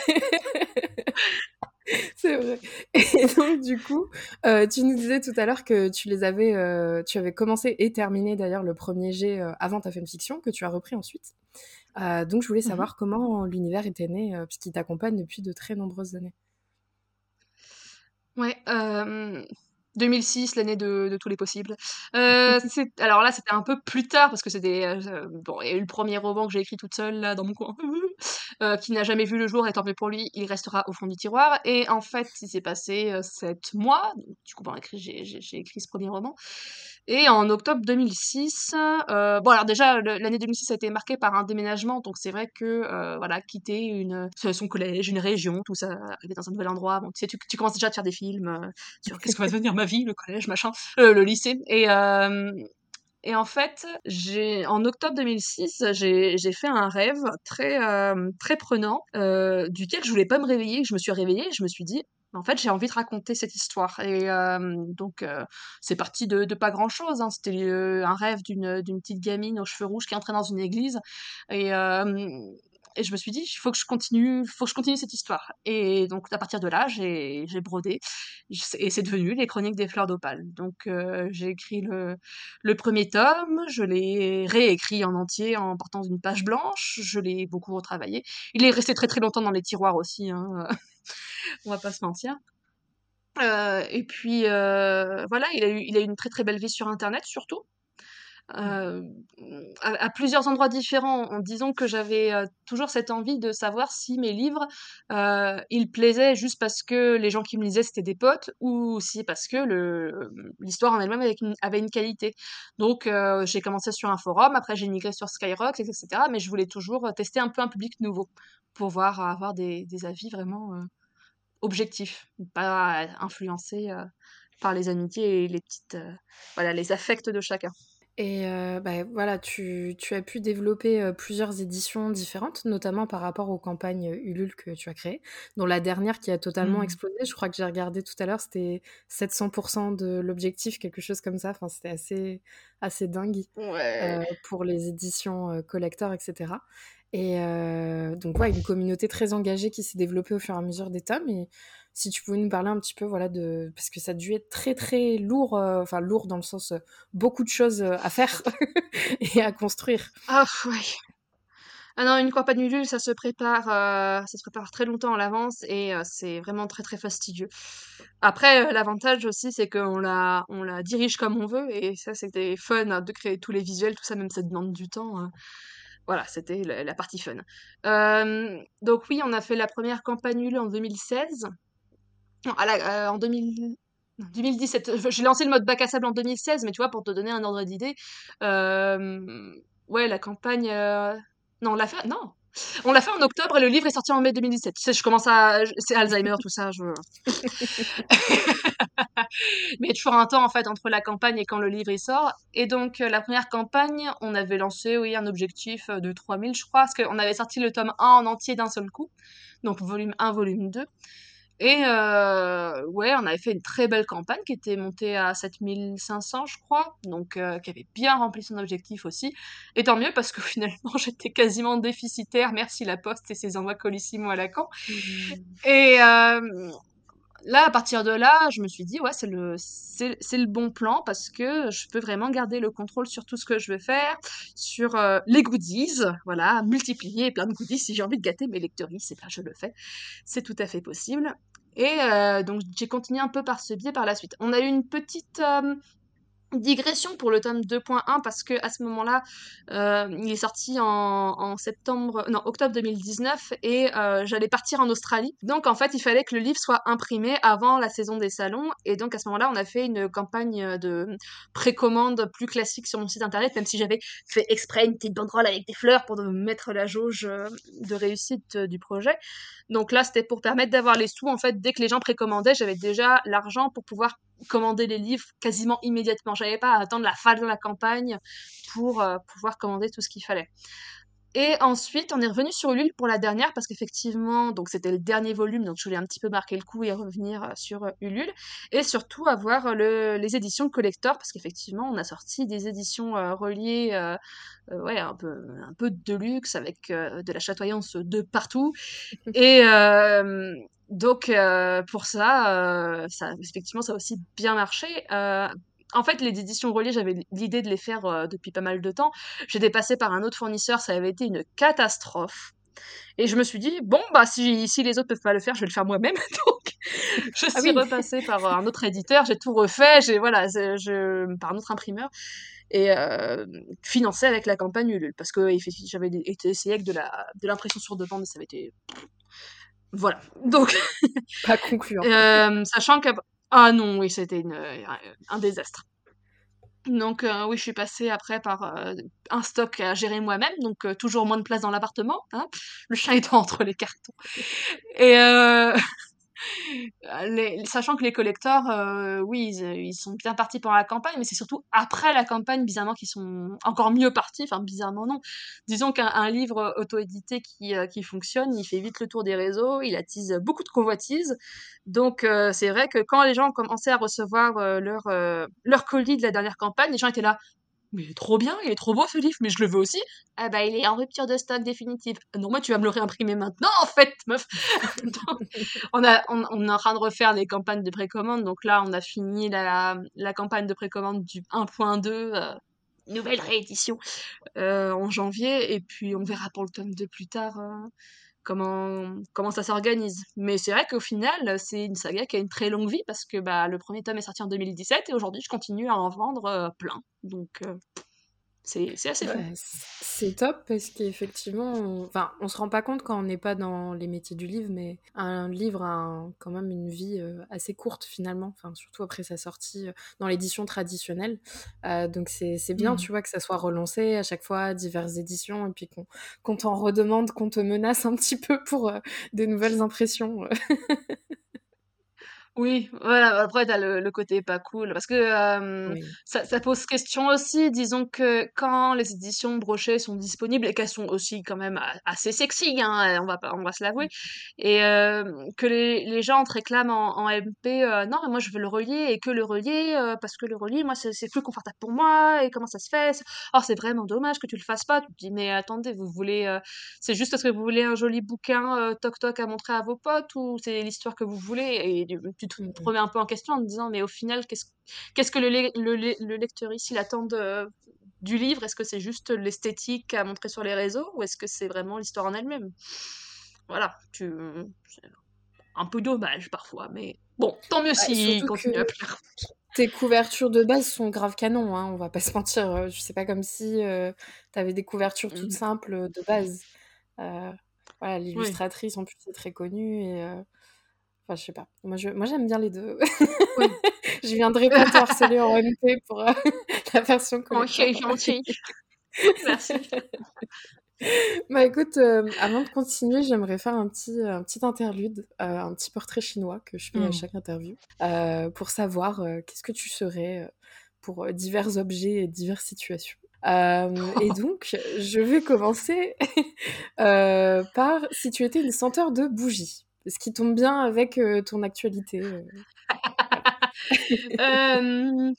[SPEAKER 1] [LAUGHS] [LAUGHS] C'est vrai. Et donc, du coup, euh, tu nous disais tout à l'heure que tu les avais, euh, tu avais commencé et terminé d'ailleurs le premier jet euh, avant ta fiction que tu as repris ensuite. donc, je voulais mmh savoir comment l'univers était né, puisqu'il t'accompagne depuis de très nombreuses années.
[SPEAKER 2] Ouais, 2006, l'année de, tous les possibles. Euh, [LAUGHS] alors là, c'était un peu plus tard parce que c'était euh, bon, il y a eu le premier roman que j'ai écrit toute seule là dans mon coin, [LAUGHS] euh, qui n'a jamais vu le jour. Et tant pis pour lui, il restera au fond du tiroir. Et en fait, il s'est passé sept mois. Du coup, j'ai écrit ce premier roman. Et en octobre 2006, euh, bon alors déjà l'année 2006 a été marquée par un déménagement, donc c'est vrai que euh, voilà quitter une son collège, une région, tout ça, arriver dans un nouvel endroit, bon tu sais tu, tu commences déjà à te faire des films euh, sur qu'est-ce que va devenir ma vie, le collège, machin, le lycée et et en fait, j'ai en octobre 2006, j'ai fait un rêve très très prenant duquel je voulais pas me réveiller. Je me suis réveillée, et je me suis dit en fait, j'ai envie de raconter cette histoire. Et donc, c'est parti de, pas grand-chose. Hein. C'était un rêve d'une petite gamine aux cheveux rouges qui entrait dans une église. Et, et je me suis dit, il faut que je continue, faut que je continue cette histoire. Et donc, à partir de là, j'ai brodé. Et c'est devenu les Chroniques des fleurs d'opale. Donc, j'ai écrit le, premier tome. Je l'ai réécrit en entier en portant une page blanche. Je l'ai beaucoup retravaillé. Il est resté très très longtemps dans les tiroirs aussi. Hein. [LAUGHS] on va pas se mentir. Euh, et puis euh, voilà, il a, eu, il a eu une très très belle vie sur Internet surtout. Euh, à, plusieurs endroits différents, en disant que j'avais toujours cette envie de savoir si mes livres, ils plaisaient juste parce que les gens qui me lisaient c'était des potes ou si parce que l'histoire en elle-même avait, une qualité. Donc j'ai commencé sur un forum, après j'ai migré sur Skyrock, etc. Mais je voulais toujours tester un peu un public nouveau pour voir avoir des, des avis vraiment objectif, pas influencé euh, par les amitiés et les petites, euh, voilà, les affects de chacun.
[SPEAKER 1] Et euh, bah, voilà, tu, tu, as pu développer plusieurs éditions différentes, notamment par rapport aux campagnes Ulule que tu as créées, dont la dernière qui a totalement mmh. explosé, je crois que j'ai regardé tout à l'heure, c'était 700% de l'objectif, quelque chose comme ça, enfin, c'était assez, assez dingue pour les éditions collector, etc. Et euh, donc, ouais, une communauté très engagée qui s'est développée au fur et à mesure des tomes. Et si tu pouvais nous parler un petit peu, voilà, de. Parce que ça a dû être très, très lourd, euh, enfin, lourd dans le sens euh, beaucoup de choses à faire [LAUGHS] et à construire.
[SPEAKER 2] Ah, ouais. Ah non, une campagne Ulule, ça se prépare, ça se prépare très longtemps à l'avance et c'est vraiment très très fastidieux. Après, l'avantage aussi, c'est qu'on la, on la dirige comme on veut et ça, c'était fun hein, de créer tous les visuels, tout ça, même ça demande du temps. Hein. Voilà, c'était la, partie fun. donc oui, on a fait la première campagne en 2016. Euh, en 2017. J'ai lancé le mode bac à sable en 2016, mais tu vois, pour te donner un ordre d'idée, ouais, la campagne... Euh, non, on l'a fait... Non, on l'a fait en octobre et le livre est sorti en mai 2017. Tu sais, je commence à. C'est Alzheimer, tout ça. Je... [LAUGHS] Mais toujours un temps, en fait, entre la campagne et quand le livre sort. Et donc, euh, la première campagne, on avait lancé, oui, un objectif euh, de 3000, je crois, parce qu'on avait sorti le tome 1 en entier d'un seul coup. Donc, volume 1, volume 2. Et euh, ouais, on avait fait une très belle campagne qui était montée à 7500, je crois, donc euh, qui avait bien rempli son objectif aussi. Et tant mieux parce que [LAUGHS] finalement j'étais quasiment déficitaire, merci la Poste et ses envois colissimo à la con. Mmh. Et euh, là, à partir de là, je me suis dit, ouais, c'est le, c'est, le bon plan parce que je peux vraiment garder le contrôle sur tout ce que je veux faire, sur les goodies, voilà, multiplier plein de goodies. Si j'ai envie de gâter mes lectrices, c'est pas je le fais. C'est tout à fait possible. Et euh, donc j'ai continué un peu par ce biais par la suite. On a eu une petite, euh, digression pour le tome 2.1 parce que à ce moment-là, euh, il est sorti en, septembre, non octobre 2019 et euh, j'allais partir en Australie. Donc en fait, il fallait que le livre soit imprimé avant la saison des salons et donc à ce moment-là, on a fait une campagne de précommande plus classique sur mon site internet, même si j'avais fait exprès une petite banderole avec des fleurs pour mettre la jauge euh, de réussite du projet. Donc là, c'était pour permettre d'avoir les sous. En fait, dès que les gens précommandaient, j'avais déjà l'argent pour pouvoir commander les livres quasiment immédiatement. J'avais pas à attendre la fin de la campagne pour euh, pouvoir commander tout ce qu'il fallait. Et ensuite, on est revenu sur Ulule pour la dernière parce qu'effectivement, donc c'était le dernier volume, donc je voulais un petit peu marquer le coup et revenir euh, sur euh, Ulule. Et surtout avoir les éditions collector parce qu'effectivement, on a sorti des éditions reliées, ouais, un peu, un peu de luxe avec de la chatoyance de partout. [LAUGHS] Et, donc pour ça, ça, effectivement, ça a aussi bien marché. en fait, les éditions reliées, j'avais l'idée de les faire depuis pas mal de temps. J'étais passée par un autre fournisseur, ça avait été une catastrophe. Et je me suis dit, bon, bah, si, si les autres peuvent pas le faire, je vais le faire moi-même. [LAUGHS] Donc, je ah suis repassée par un autre éditeur, j'ai tout refait, j'ai, voilà, je, par un autre imprimeur, et euh, financé avec la campagne Ulule. Parce que j'avais été essayé avec de l'impression sur demande, mais ça avait été voilà. Donc. [LAUGHS]
[SPEAKER 1] Pas concluant.
[SPEAKER 2] euh, sachant que. Ah non, oui, c'était euh, un désastre. Donc euh, oui, je suis passée après par euh, un stock à gérer moi-même, donc toujours moins de place dans l'appartement, hein, le chat étant [LAUGHS] entre les cartons. Et sachant que les collecteurs, euh, oui, ils, sont bien partis pendant la campagne, mais c'est surtout après la campagne, bizarrement, qu'ils sont encore mieux partis. Enfin, bizarrement, non. Disons qu'un livre auto-édité qui, euh, qui fonctionne, il fait vite le tour des réseaux, il attise beaucoup de convoitises. Donc, euh, c'est vrai que quand les gens commencé à recevoir leur, leur colis de la dernière campagne, les gens étaient là mais il est trop bien, il est trop beau ce livre, mais je le veux aussi. Ah bah il est en rupture de stock définitive. Non, moi tu vas me le réimprimer maintenant en fait, meuf. [LAUGHS] [LAUGHS] on, a, on, est en train de refaire les campagnes de précommande, donc là on a fini la, la campagne de précommande du 1.2, euh, nouvelle réédition, euh, en janvier, et puis on verra pour le tome 2 plus tard. Euh, comment, ça s'organise. Mais c'est vrai qu'au final, c'est une saga qui a une très longue vie parce que bah, le premier tome est sorti en 2017 et aujourd'hui, je continue à en vendre euh, plein. Donc, euh, c'est assez fou.
[SPEAKER 1] c'est top parce qu'effectivement, on... Enfin, on se rend pas compte quand on n'est pas dans les métiers du livre, mais un livre a quand même une vie euh, assez courte finalement, enfin, surtout après sa sortie euh, dans l'édition traditionnelle. Euh, donc c'est bien, mmh. tu vois, que ça soit relancé à chaque fois, diverses éditions, et puis qu'on t'en redemande, qu'on te menace un petit peu pour des nouvelles impressions. [LAUGHS]
[SPEAKER 2] Oui, voilà, après t'as le le côté pas cool parce que, ça ça pose question aussi. Disons que quand les éditions brochées sont disponibles et qu'elles sont aussi quand même assez sexy, hein, on va pas on va se l'avouer et que les les gens te réclament en en MP, «Non mais moi je veux le relier» et que le relier, parce que le relier moi c'est c'est plus confortable pour moi et comment ça se fait? «Oh c'est vraiment dommage que tu le fasses pas». Tu te dis: «Mais attendez, vous voulez, c'est juste parce que vous voulez un joli bouquin, toc toc à montrer à vos potes ou c'est l'histoire que vous voulez?» et tu te mmh remets un peu en question en me disant mais au final qu'est-ce qu'est-ce que le, le, lecteur ici attend du livre? Est-ce que c'est juste l'esthétique à montrer sur les réseaux ou est-ce que c'est vraiment l'histoire en elle-même? Voilà, tu un peu dommage parfois, mais bon, tant mieux s'il continue à plaire.
[SPEAKER 1] Tes couvertures de base sont grave canon, hein, on va pas se mentir. Euh, je sais pas comme si euh, tu avais des couvertures toutes mmh. simples de base. Euh, voilà, l'illustratrice en plus est très connue et je sais pas. Moi, je, moi j'aime bien les deux. [LAUGHS] je viendrai pas te harceler en MP pour euh, [LAUGHS] la version
[SPEAKER 2] collector. Ok, gentil. [LAUGHS] Merci.
[SPEAKER 1] Bah écoute, euh, avant de continuer, j'aimerais faire un petit, un petit interlude, euh, un petit portrait chinois que je fais à hmm. chaque interview, pour savoir qu'est-ce que tu serais pour divers objets et diverses situations. et donc, je vais commencer par si tu étais une senteur de bougie ce qui tombe bien avec euh, ton actualité. Euh. [LAUGHS]
[SPEAKER 2] Euh,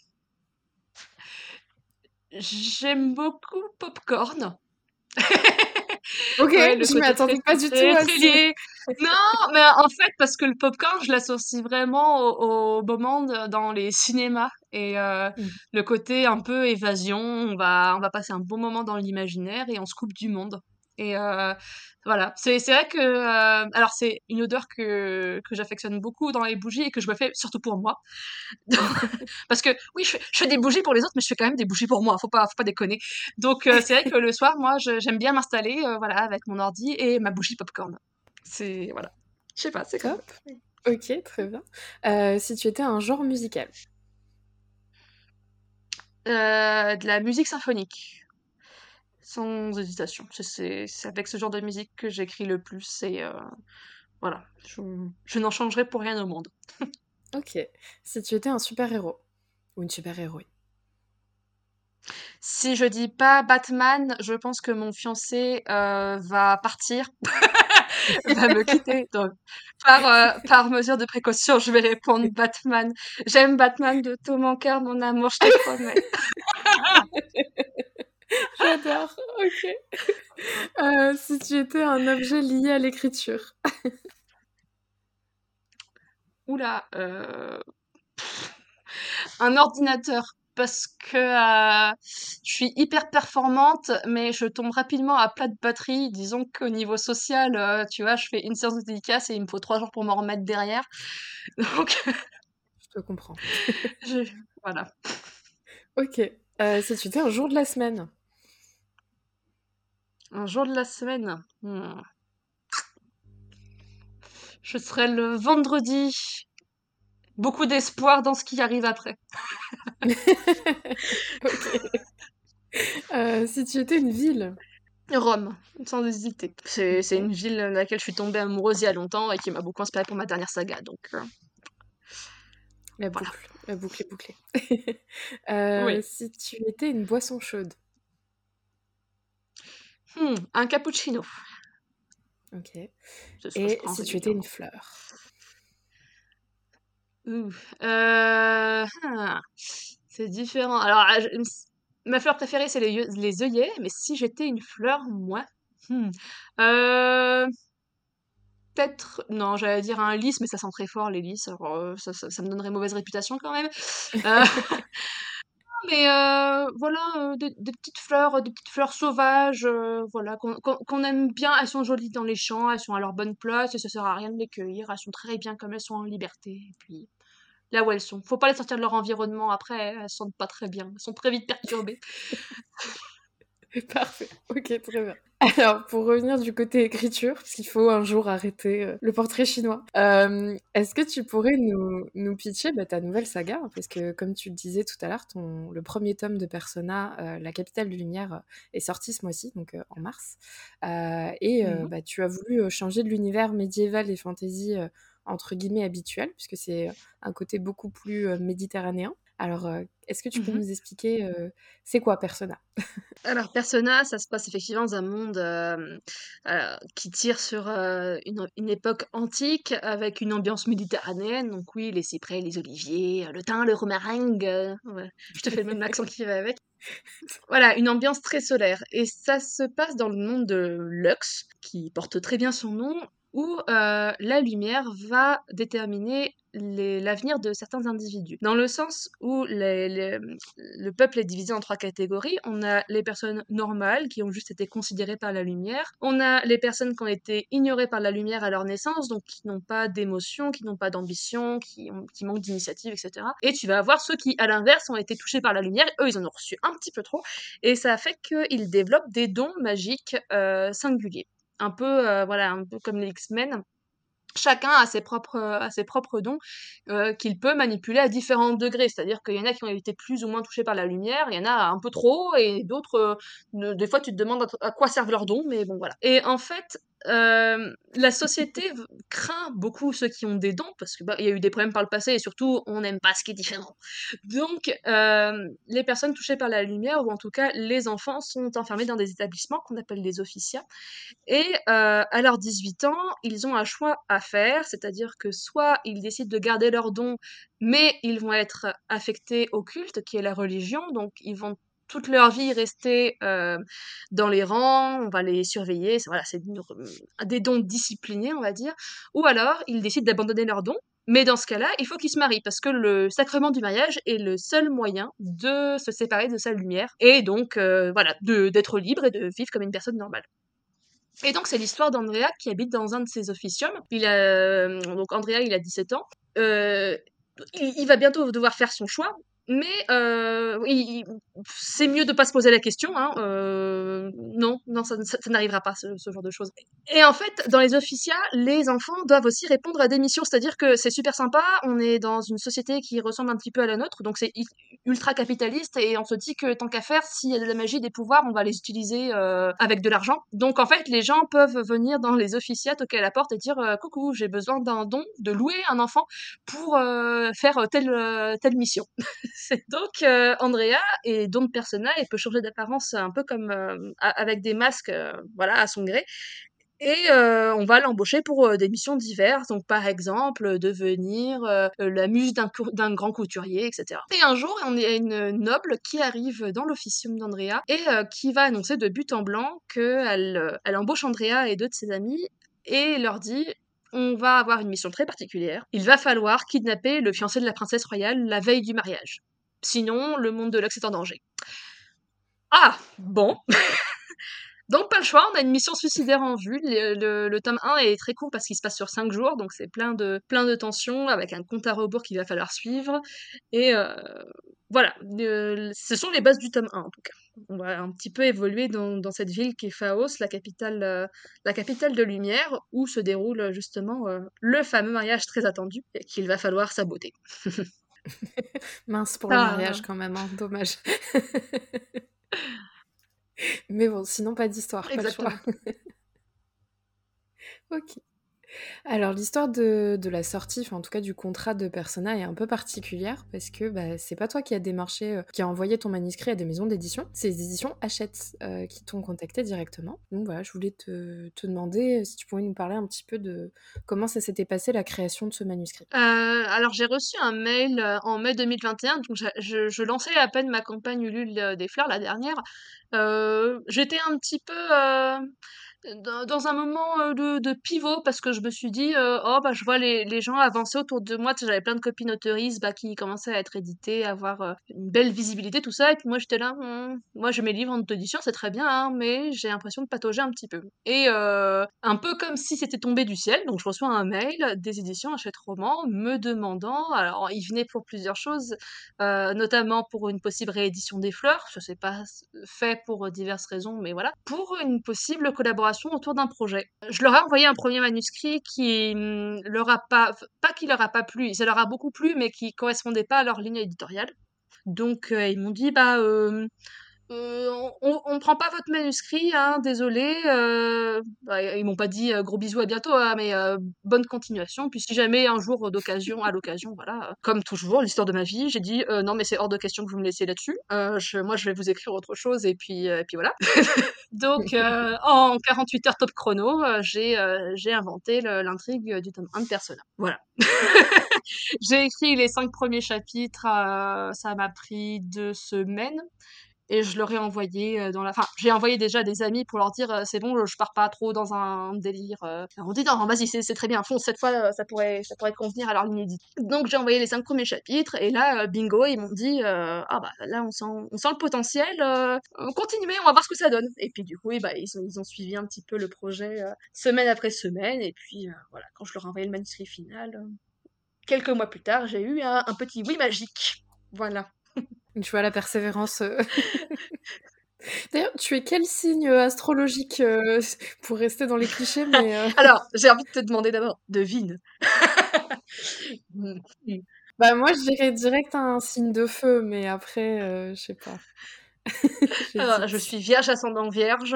[SPEAKER 2] j'aime beaucoup Popcorn.
[SPEAKER 1] ok, [LAUGHS] je m'attendais pas du tout à [LAUGHS]
[SPEAKER 2] Non, mais en fait, parce que le popcorn, je l'associe vraiment au, moment dans les cinémas et mmh. le côté un peu évasion. On va, on va passer un bon moment dans l'imaginaire et on se coupe du monde. Et euh, voilà, c'est vrai que... euh, alors c'est une odeur que, que j'affectionne beaucoup dans les bougies et que je me fais surtout pour moi. [LAUGHS] Parce que oui, je fais, je fais des bougies pour les autres, mais je fais quand même des bougies pour moi, faut pas, faut pas déconner. Donc euh, c'est vrai que le soir, moi, j'aime bien m'installer voilà, avec mon ordi et ma bougie popcorn. C'est... Voilà. Je sais pas, c'est comme.
[SPEAKER 1] Ok, très bien. Si tu étais un genre musical?
[SPEAKER 2] De la musique symphonique, sans hésitation. C'est avec ce genre de musique que j'écris le plus et euh, voilà, je, je n'en changerai pour rien au monde. [LAUGHS]
[SPEAKER 1] Ok. Si tu étais un super-héros ou une super-héroïne?
[SPEAKER 2] Si je dis pas Batman, je pense que mon fiancé euh, va partir, [LAUGHS] va me quitter. [LAUGHS] Donc, par, euh, par mesure de précaution, je vais répondre Batman. J'aime Batman de tout mon cœur, mon amour, je te promets.
[SPEAKER 1] J'adore. Ok. Euh, si tu étais un objet lié à l'écriture.
[SPEAKER 2] Oula, euh, un ordinateur parce que euh, je suis hyper performante, mais je tombe rapidement à plat de batterie. Disons qu'au niveau social, euh, tu vois, je fais une séance de dédicace et il me faut trois jours pour m'en remettre derrière. [LAUGHS] Donc,
[SPEAKER 1] Je te comprends. [LAUGHS]
[SPEAKER 2] je- voilà.
[SPEAKER 1] Ok. Euh, si tu étais un jour de la semaine.
[SPEAKER 2] Un jour de la semaine. hmm. Je serai le vendredi. Beaucoup d'espoir dans ce qui arrive après. [LAUGHS]
[SPEAKER 1] Euh, si tu étais une ville.
[SPEAKER 2] Rome, sans hésiter. C'est c'est une ville dans laquelle je suis tombée amoureuse il y a longtemps et qui m'a beaucoup inspirée pour ma dernière saga. Donc, euh,
[SPEAKER 1] La
[SPEAKER 2] Voilà.
[SPEAKER 1] La boucle est bouclée. [LAUGHS] Euh,
[SPEAKER 2] oui.
[SPEAKER 1] Si tu étais une boisson chaude.
[SPEAKER 2] Hmm, un cappuccino.
[SPEAKER 1] Ok. Et
[SPEAKER 2] prends
[SPEAKER 1] si tu étais une fleur?
[SPEAKER 2] Euh, ah, c'est différent. Alors, ah, je- ma fleur préférée, c'est les, œillets- les œillets, mais si j'étais une fleur, moi, hmm, euh, peut-être, non, j'allais dire un lys, mais ça sent très fort, les lys, alors euh, ça, ça- ça me donnerait mauvaise réputation quand même. [LAUGHS] [LAUGHS] Mais euh, voilà, euh, des, petites fleurs, des petites fleurs sauvages, euh, voilà, qu'on aime bien, elles sont jolies dans les champs, elles sont à leur bonne place, et ça sert à rien de les cueillir, elles sont très bien comme elles sont en liberté, et puis là où elles sont. Faut pas les sortir de leur environnement après, elles sentent pas très bien, elles sont très vite perturbées. [LAUGHS]
[SPEAKER 1] Parfait. Ok, très bien. Alors, pour revenir du côté écriture, parce qu'il faut un jour arrêter euh, le portrait chinois, euh, est-ce que tu pourrais nous, nous pitcher bah, ta nouvelle saga? Parce que, comme tu le disais tout à l'heure, le premier tome de Persona, euh, La capitale de lumière, est sorti ce mois-ci, donc en mars. Et
[SPEAKER 2] Mhm.
[SPEAKER 1] bah, tu as voulu changer de l'univers médiéval et fantasy, entre guillemets, habituel, puisque c'est un côté beaucoup plus méditerranéen. Alors, euh, est-ce que tu peux
[SPEAKER 2] Mhm.
[SPEAKER 1] nous expliquer euh, c'est quoi Persona? [LAUGHS]
[SPEAKER 2] Alors, Persona, ça se passe effectivement dans un monde euh, euh, qui tire sur une, une époque antique avec une ambiance méditerranéenne. Donc oui, les cyprès, les oliviers, le thym, le romaringue. ouais. Je te fais le même accent qui va avec. Voilà, une ambiance très solaire. Et ça se passe dans le monde de Lux, qui porte très bien son nom, où euh, la lumière va déterminer l'avenir de certains individus. Dans le sens où le peuple est divisé en trois catégories. On a les personnes normales, qui ont juste été considérées par la lumière. On a les personnes qui ont été ignorées par la lumière à leur naissance, donc qui n'ont pas d'émotion, qui n'ont pas d'ambition, qui, manquent d'initiative, etc. Et tu vas avoir ceux qui, à l'inverse, ont été touchés par la lumière. Eux, ils en ont reçu un petit peu trop. Et ça fait qu'ils développent des dons magiques euh, singuliers. Un peu, euh, voilà, un peu comme les X-Men. Chacun a ses propres, a ses propres dons euh, qu'il peut manipuler à différents degrés. C'est-à-dire qu'il y en a qui ont été plus ou moins touchés par la lumière, il y en a un peu trop, et d'autres, euh, des fois tu te demandes à, à quoi servent leurs dons, mais bon voilà. Et en fait, la société craint beaucoup ceux qui ont des dons, parce que bah, y a eu des problèmes par le passé, et surtout on n'aime pas ce qui est différent. Donc, les personnes touchées par la lumière, ou en tout cas les enfants, sont enfermés dans des établissements qu'on appelle des officiats. Et à leurs 18 ans, ils ont un choix à faire, c'est-à-dire que soit ils décident de garder leurs dons, mais ils vont être affectés au culte, qui est la religion, donc ils vont toute leur vie rester euh, dans les rangs, on va les surveiller, c'est- des dons disciplinés, on va dire, ou alors ils décident d'abandonner leurs dons, mais dans ce cas-là, il faut qu'ils se marient, parce que le sacrement du mariage est le seul moyen de se séparer de sa lumière, et donc, euh, voilà, d'être libre et de vivre comme une personne normale. Et donc, c'est l'histoire d'Andrea qui habite dans un de ses officiums. Il a, donc, Andrea, il a 17 ans. il, il, va bientôt devoir faire son choix mais euh, c'est mieux de pas se poser la question. Hein, euh, non, non, ça, n'arrivera pas ce, genre de choses. Et en fait, dans les officiats, les enfants doivent aussi répondre à des missions, c'est-à-dire que c'est super sympa. On est dans une société qui ressemble un petit peu à la nôtre, donc c'est ultra capitaliste et on se dit que tant qu'à faire, s'il y a de la magie, des pouvoirs, on va les utiliser euh, avec de l'argent. Donc en fait, les gens peuvent venir dans les officiats, toquer à la porte et dire coucou, j'ai besoin d'un don, de louer un enfant pour faire telle telle mission. [LAUGHS] donc euh, Andrea est don de persona et peut changer d'apparence un peu comme euh, avec des masques, euh, voilà, à son gré. Et on va l'embaucher pour des missions diverses, donc par exemple devenir la muse d'un grand couturier, etc. Et un jour, on a une noble qui arrive dans l'officium d'Andrea et qui va annoncer de but en blanc qu'elle elle embauche Andrea et deux de ses amis et leur dit on va avoir une mission très particulière. Il va falloir kidnapper le fiancé de la princesse royale la veille du mariage. Sinon, le monde de Lux est en danger. Ah, bon. [LAUGHS] donc pas le choix, on a une mission suicidaire en vue. Le, tome 1 est très court parce qu'il se passe sur 5 jours, donc c'est plein de, plein de tensions avec un compte à rebours qu'il va falloir suivre. Et euh, voilà, ce sont les bases du tome 1 en tout cas. On va un petit peu évoluer dans, cette ville qui est Faos, la capitale, euh, la capitale de lumière, où se déroule justement euh, le fameux mariage très attendu qu'il va falloir saboter. [LAUGHS]
[SPEAKER 1] Mince pour le ah. mariage quand même, hein, dommage. [LAUGHS] Mais bon, sinon pas d'histoire, pas de choix. [LAUGHS] ok. Alors l'histoire de, la sortie, en tout cas du contrat de Persona est un peu particulière parce que bah, c'est pas toi qui as démarché, euh, qui a envoyé ton manuscrit à des maisons d'édition, c'est les éditions Hachette euh, qui t'ont contacté directement. Donc voilà, je voulais te, demander si tu pouvais nous parler un petit peu de comment ça s'était passé la création de ce manuscrit.
[SPEAKER 2] Euh, alors j'ai reçu un mail en mai 2021, donc je, je, lançais à peine ma campagne Ulule des fleurs la dernière. J'étais un petit peu dans, un moment euh, de, pivot parce que je me suis dit euh, oh bah je vois les, les gens avancer autour de moi. J'avais plein de copines autoristes bah, qui commençaient à être éditées à avoir euh, une belle visibilité tout ça. Et puis moi j'étais là hmm, moi je mes livres en auto-édition c'est très bien hein, mais j'ai l'impression de patauger un petit peu. Et un peu comme si c'était tombé du ciel. Donc je reçois un mail des éditions Hachette Roman me demandant alors il venait pour plusieurs choses notamment pour une possible réédition des fleurs. Ça s'est pas fait pour diverses raisons mais voilà. Pour une possible collaboration autour d'un projet. Je leur ai envoyé un premier manuscrit qui hum, leur a pas, pas qui leur a pas plu, ça leur a beaucoup plu, mais qui correspondait pas à leur ligne éditoriale. Donc euh, ils m'ont dit bah euh, euh, on, ne prend pas votre manuscrit, hein, désolé. Euh, bah, ils m'ont pas dit euh, gros bisous à bientôt, hein, mais bonne continuation. Puis si jamais un jour d'occasion, à l'occasion, voilà, comme toujours, l'histoire de ma vie, j'ai dit non mais c'est hors de question que vous me laissiez là-dessus. moi je vais vous écrire autre chose et puis voilà. [LAUGHS] Donc en 48 heures top chrono, j'ai j'ai inventé l'intrigue du tome 1 de Persona. Voilà. [LAUGHS] j'ai écrit les cinq premiers chapitres, ça m'a pris deux semaines et je leur ai envoyé euh, dans la. Enfin, j'ai envoyé déjà des amis pour leur dire euh, c'est bon, je pars pas trop dans un délire. Euh. On dit non, vas-y, c'est très bien, fonce, cette fois, ça pourrait, ça pourrait convenir à leur ligne Donc j'ai envoyé les cinq premiers chapitres et là, bingo, ils m'ont dit ah bah là, on sent, on sent le potentiel, continuez, on va voir ce que ça donne. Et puis du coup, bah, ils, ont, ils ont suivi un petit peu le projet semaine après semaine et puis voilà, quand je leur ai envoyé le manuscrit final, quelques mois plus tard, j'ai eu un petit oui magique. Voilà.
[SPEAKER 1] Tu vois la persévérance. Euh. [LAUGHS] D'ailleurs, tu es quel signe euh, astrologique euh, [LAUGHS] pour rester dans les clichés mais [LAUGHS]
[SPEAKER 2] Alors, j'ai envie de te demander d'abord, devine.
[SPEAKER 1] bah moi, je dirais direct un signe de feu, mais après, je sais pas.
[SPEAKER 2] Alors, je suis vierge ascendant vierge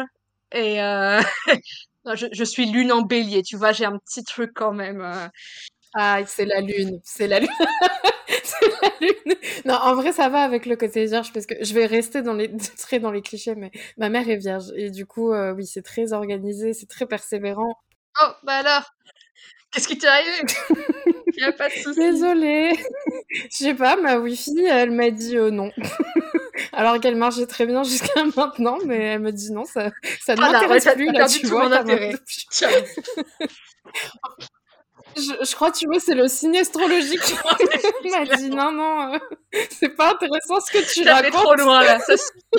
[SPEAKER 2] et je, je, suis lune en bélier, tu vois, j'ai un petit truc quand même.
[SPEAKER 1] Ah, c'est la lune, [LAUGHS] c'est la lune. Non, en vrai, ça va avec le côté vierge parce que je vais rester dans les [LAUGHS] très dans les clichés, mais ma mère est vierge et du coup, euh, oui, c'est très organisé, c'est très persévérant.
[SPEAKER 2] Oh, bah alors, qu'est-ce qui t'est arrivé? Il a pas de souci.
[SPEAKER 1] Désolée. Je sais pas, ma wifi, elle m'a dit euh, non. [LAUGHS] Alors qu'elle marchait très bien jusqu'à maintenant, mais elle me dit non, ça, ça ne ah, m'intéresse plus. Là, tu vois, Je, crois, tu vois, c'est le signe astrologique [LAUGHS] qui [LAUGHS] m'a dit non, non, euh, c'est pas intéressant ce que tu racontes.
[SPEAKER 2] trop loin là, ça [LAUGHS]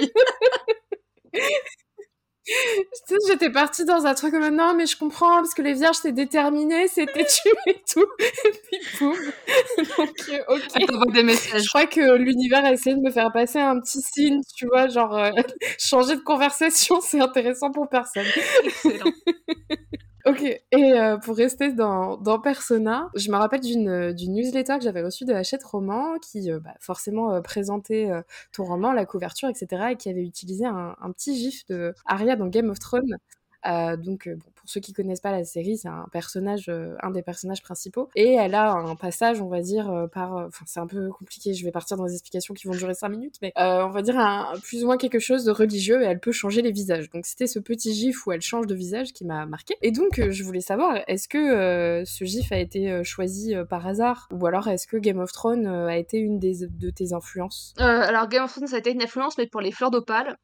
[SPEAKER 1] j'étais partie dans un truc comme non, mais je comprends parce que les vierges c'est déterminé, c'était tu et tout. Et puis boum. Donc, euh, ok.
[SPEAKER 2] des messages.
[SPEAKER 1] Je crois que l'univers a essayé de me faire passer un petit signe, tu vois, genre euh, changer de conversation, c'est intéressant pour personne. Excellent. Ok, et euh, pour rester dans, dans, Persona, je me rappelle d'une newsletter que j'avais reçue de Hachette Roman qui bah, forcément présentait ton roman, la couverture, etc. et qui avait utilisé un, petit gif de Arya dans Game of Thrones. Euh, donc, bon, pour ceux qui connaissent pas la série, c'est un personnage, euh, un des personnages principaux. Et elle a un passage, on va dire, euh, par. Enfin, c'est un peu compliqué, je vais partir dans des explications qui vont durer 5 minutes, mais on va dire un, plus ou moins quelque chose de religieux et elle peut changer les visages. Donc, c'était ce petit gif où elle change de visage qui m'a marqué. Et donc, je voulais savoir, est-ce que ce gif a été choisi par hasard? Ou alors, est-ce que Game of Thrones a été une des, de tes influences?
[SPEAKER 2] Alors, Game of Thrones, ça a été une influence, mais pour les fleurs d'opale.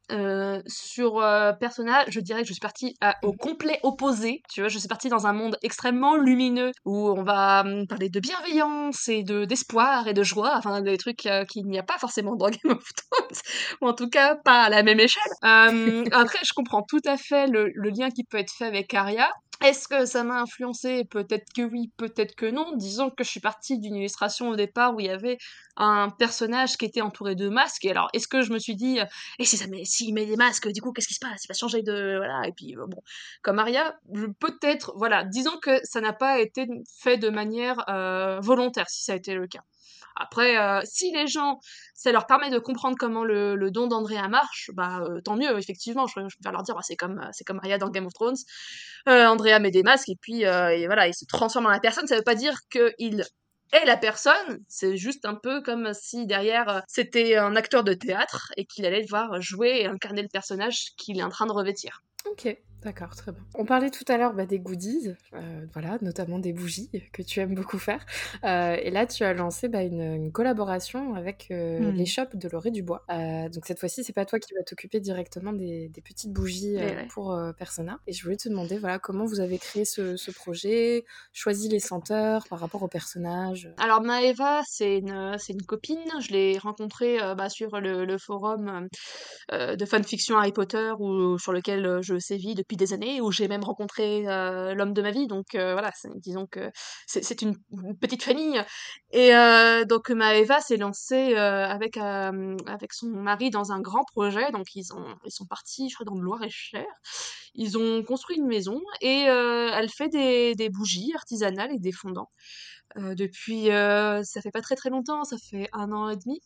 [SPEAKER 2] sur Persona, je dirais que je suis partie au complet opposé. Tu vois, je suis partie dans un monde extrêmement lumineux où on va hum, parler de bienveillance et de d'espoir et de joie, enfin des trucs euh, qu'il n'y a pas forcément dans Game of Thrones, [LAUGHS] ou en tout cas pas à la même échelle. Hum, [LAUGHS] après, je comprends tout à fait le, le lien qui peut être fait avec Arya. Est-ce que ça m'a influencé? Peut-être que oui, peut-être que non. Disons que je suis partie d'une illustration au départ où il y avait un personnage qui était entouré de masques. Et alors, est-ce que je me suis dit, et eh, si ça met, s'il met des masques, du coup, qu'est-ce qui se passe? Il va changer de, voilà. Et puis euh, bon, comme Maria, peut-être, voilà. Disons que ça n'a pas été fait de manière euh, volontaire, si ça a été le cas. Après, euh, si les gens, ça leur permet de comprendre comment le, don d'Andrea marche, bah euh, tant mieux, effectivement. Je, je leur dire, bah, c'est comme c'est comme Arya dans Game of Thrones. Euh, Andrea met des masques et puis et voilà, il se transforme en la personne. Ça veut pas dire qu'il est la personne, c'est juste un peu comme si derrière c'était un acteur de théâtre et qu'il allait devoir jouer et incarner le personnage qu'il est en train de revêtir.
[SPEAKER 1] Ok. D'accord, très bien. On parlait tout à l'heure bah, des goodies, euh, voilà, notamment des bougies que tu aimes beaucoup faire. Euh, et là, tu as lancé bah, une, collaboration avec euh, mmh. les shops de Loré Dubois. donc cette fois-ci, c'est pas toi qui vas t'occuper directement des, petites bougies pour Persona. Et je voulais te demander, voilà, comment vous avez créé ce, projet, choisi les senteurs par rapport au personnage.
[SPEAKER 2] Alors Maeva, c'est une, c'est une copine. Je l'ai rencontrée bah, sur le, le forum de fanfiction Harry Potter sur lequel je sévis depuis des années, où j'ai même rencontré euh, l'homme de ma vie. Donc euh, voilà, disons que c'est une, petite famille. Et euh, donc Maeva s'est lancée avec, avec son mari dans un grand projet. Donc ils, ont, ils sont partis, je crois, dans le Loir-et-Cher. Ils ont construit une maison et elle fait des, des, bougies artisanales et des fondants. depuis, ça fait pas très très longtemps, ça fait un an et demi.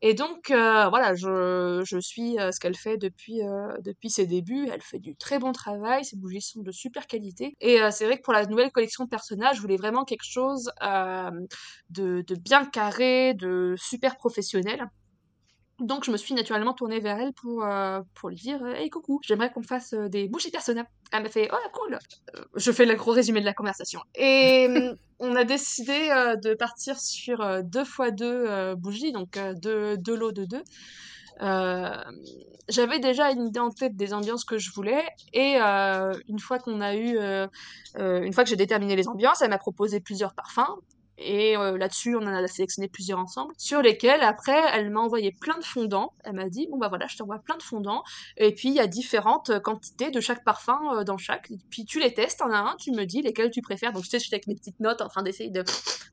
[SPEAKER 2] Et donc, euh, voilà, je, suis euh, ce qu'elle fait depuis, euh, depuis ses débuts. Elle fait du très bon travail, ses bougies sont de super qualité. Et c'est vrai que pour la nouvelle collection de personnages, je voulais vraiment quelque chose de bien carré, de super professionnel. Donc je me suis naturellement tournée vers elle pour, pour lui dire Hey coucou, j'aimerais qu'on fasse des bougies personnelles. Elle m'a fait Oh cool Je fais le gros résumé de la conversation. Et [LAUGHS] on a décidé euh, de partir sur euh, deux fois deux euh, bougies, donc deux, deux, lots de deux. J'avais déjà une idée en tête des ambiances que je voulais, et une fois qu'on a eu, une fois que j'ai déterminé les ambiances, elle m'a proposé plusieurs parfums. Et euh, là-dessus, on en a sélectionné plusieurs ensemble, sur lesquels, après, elle m'a envoyé plein de fondants. Elle m'a dit, bon bah voilà, je t'envoie plein de fondants. Et puis, il y a différentes euh, quantités de chaque parfum euh, dans chaque. puis, tu les testes, en un, tu me dis lesquels tu préfères. Donc, je sais, j'étais avec mes petites notes en train d'essayer de...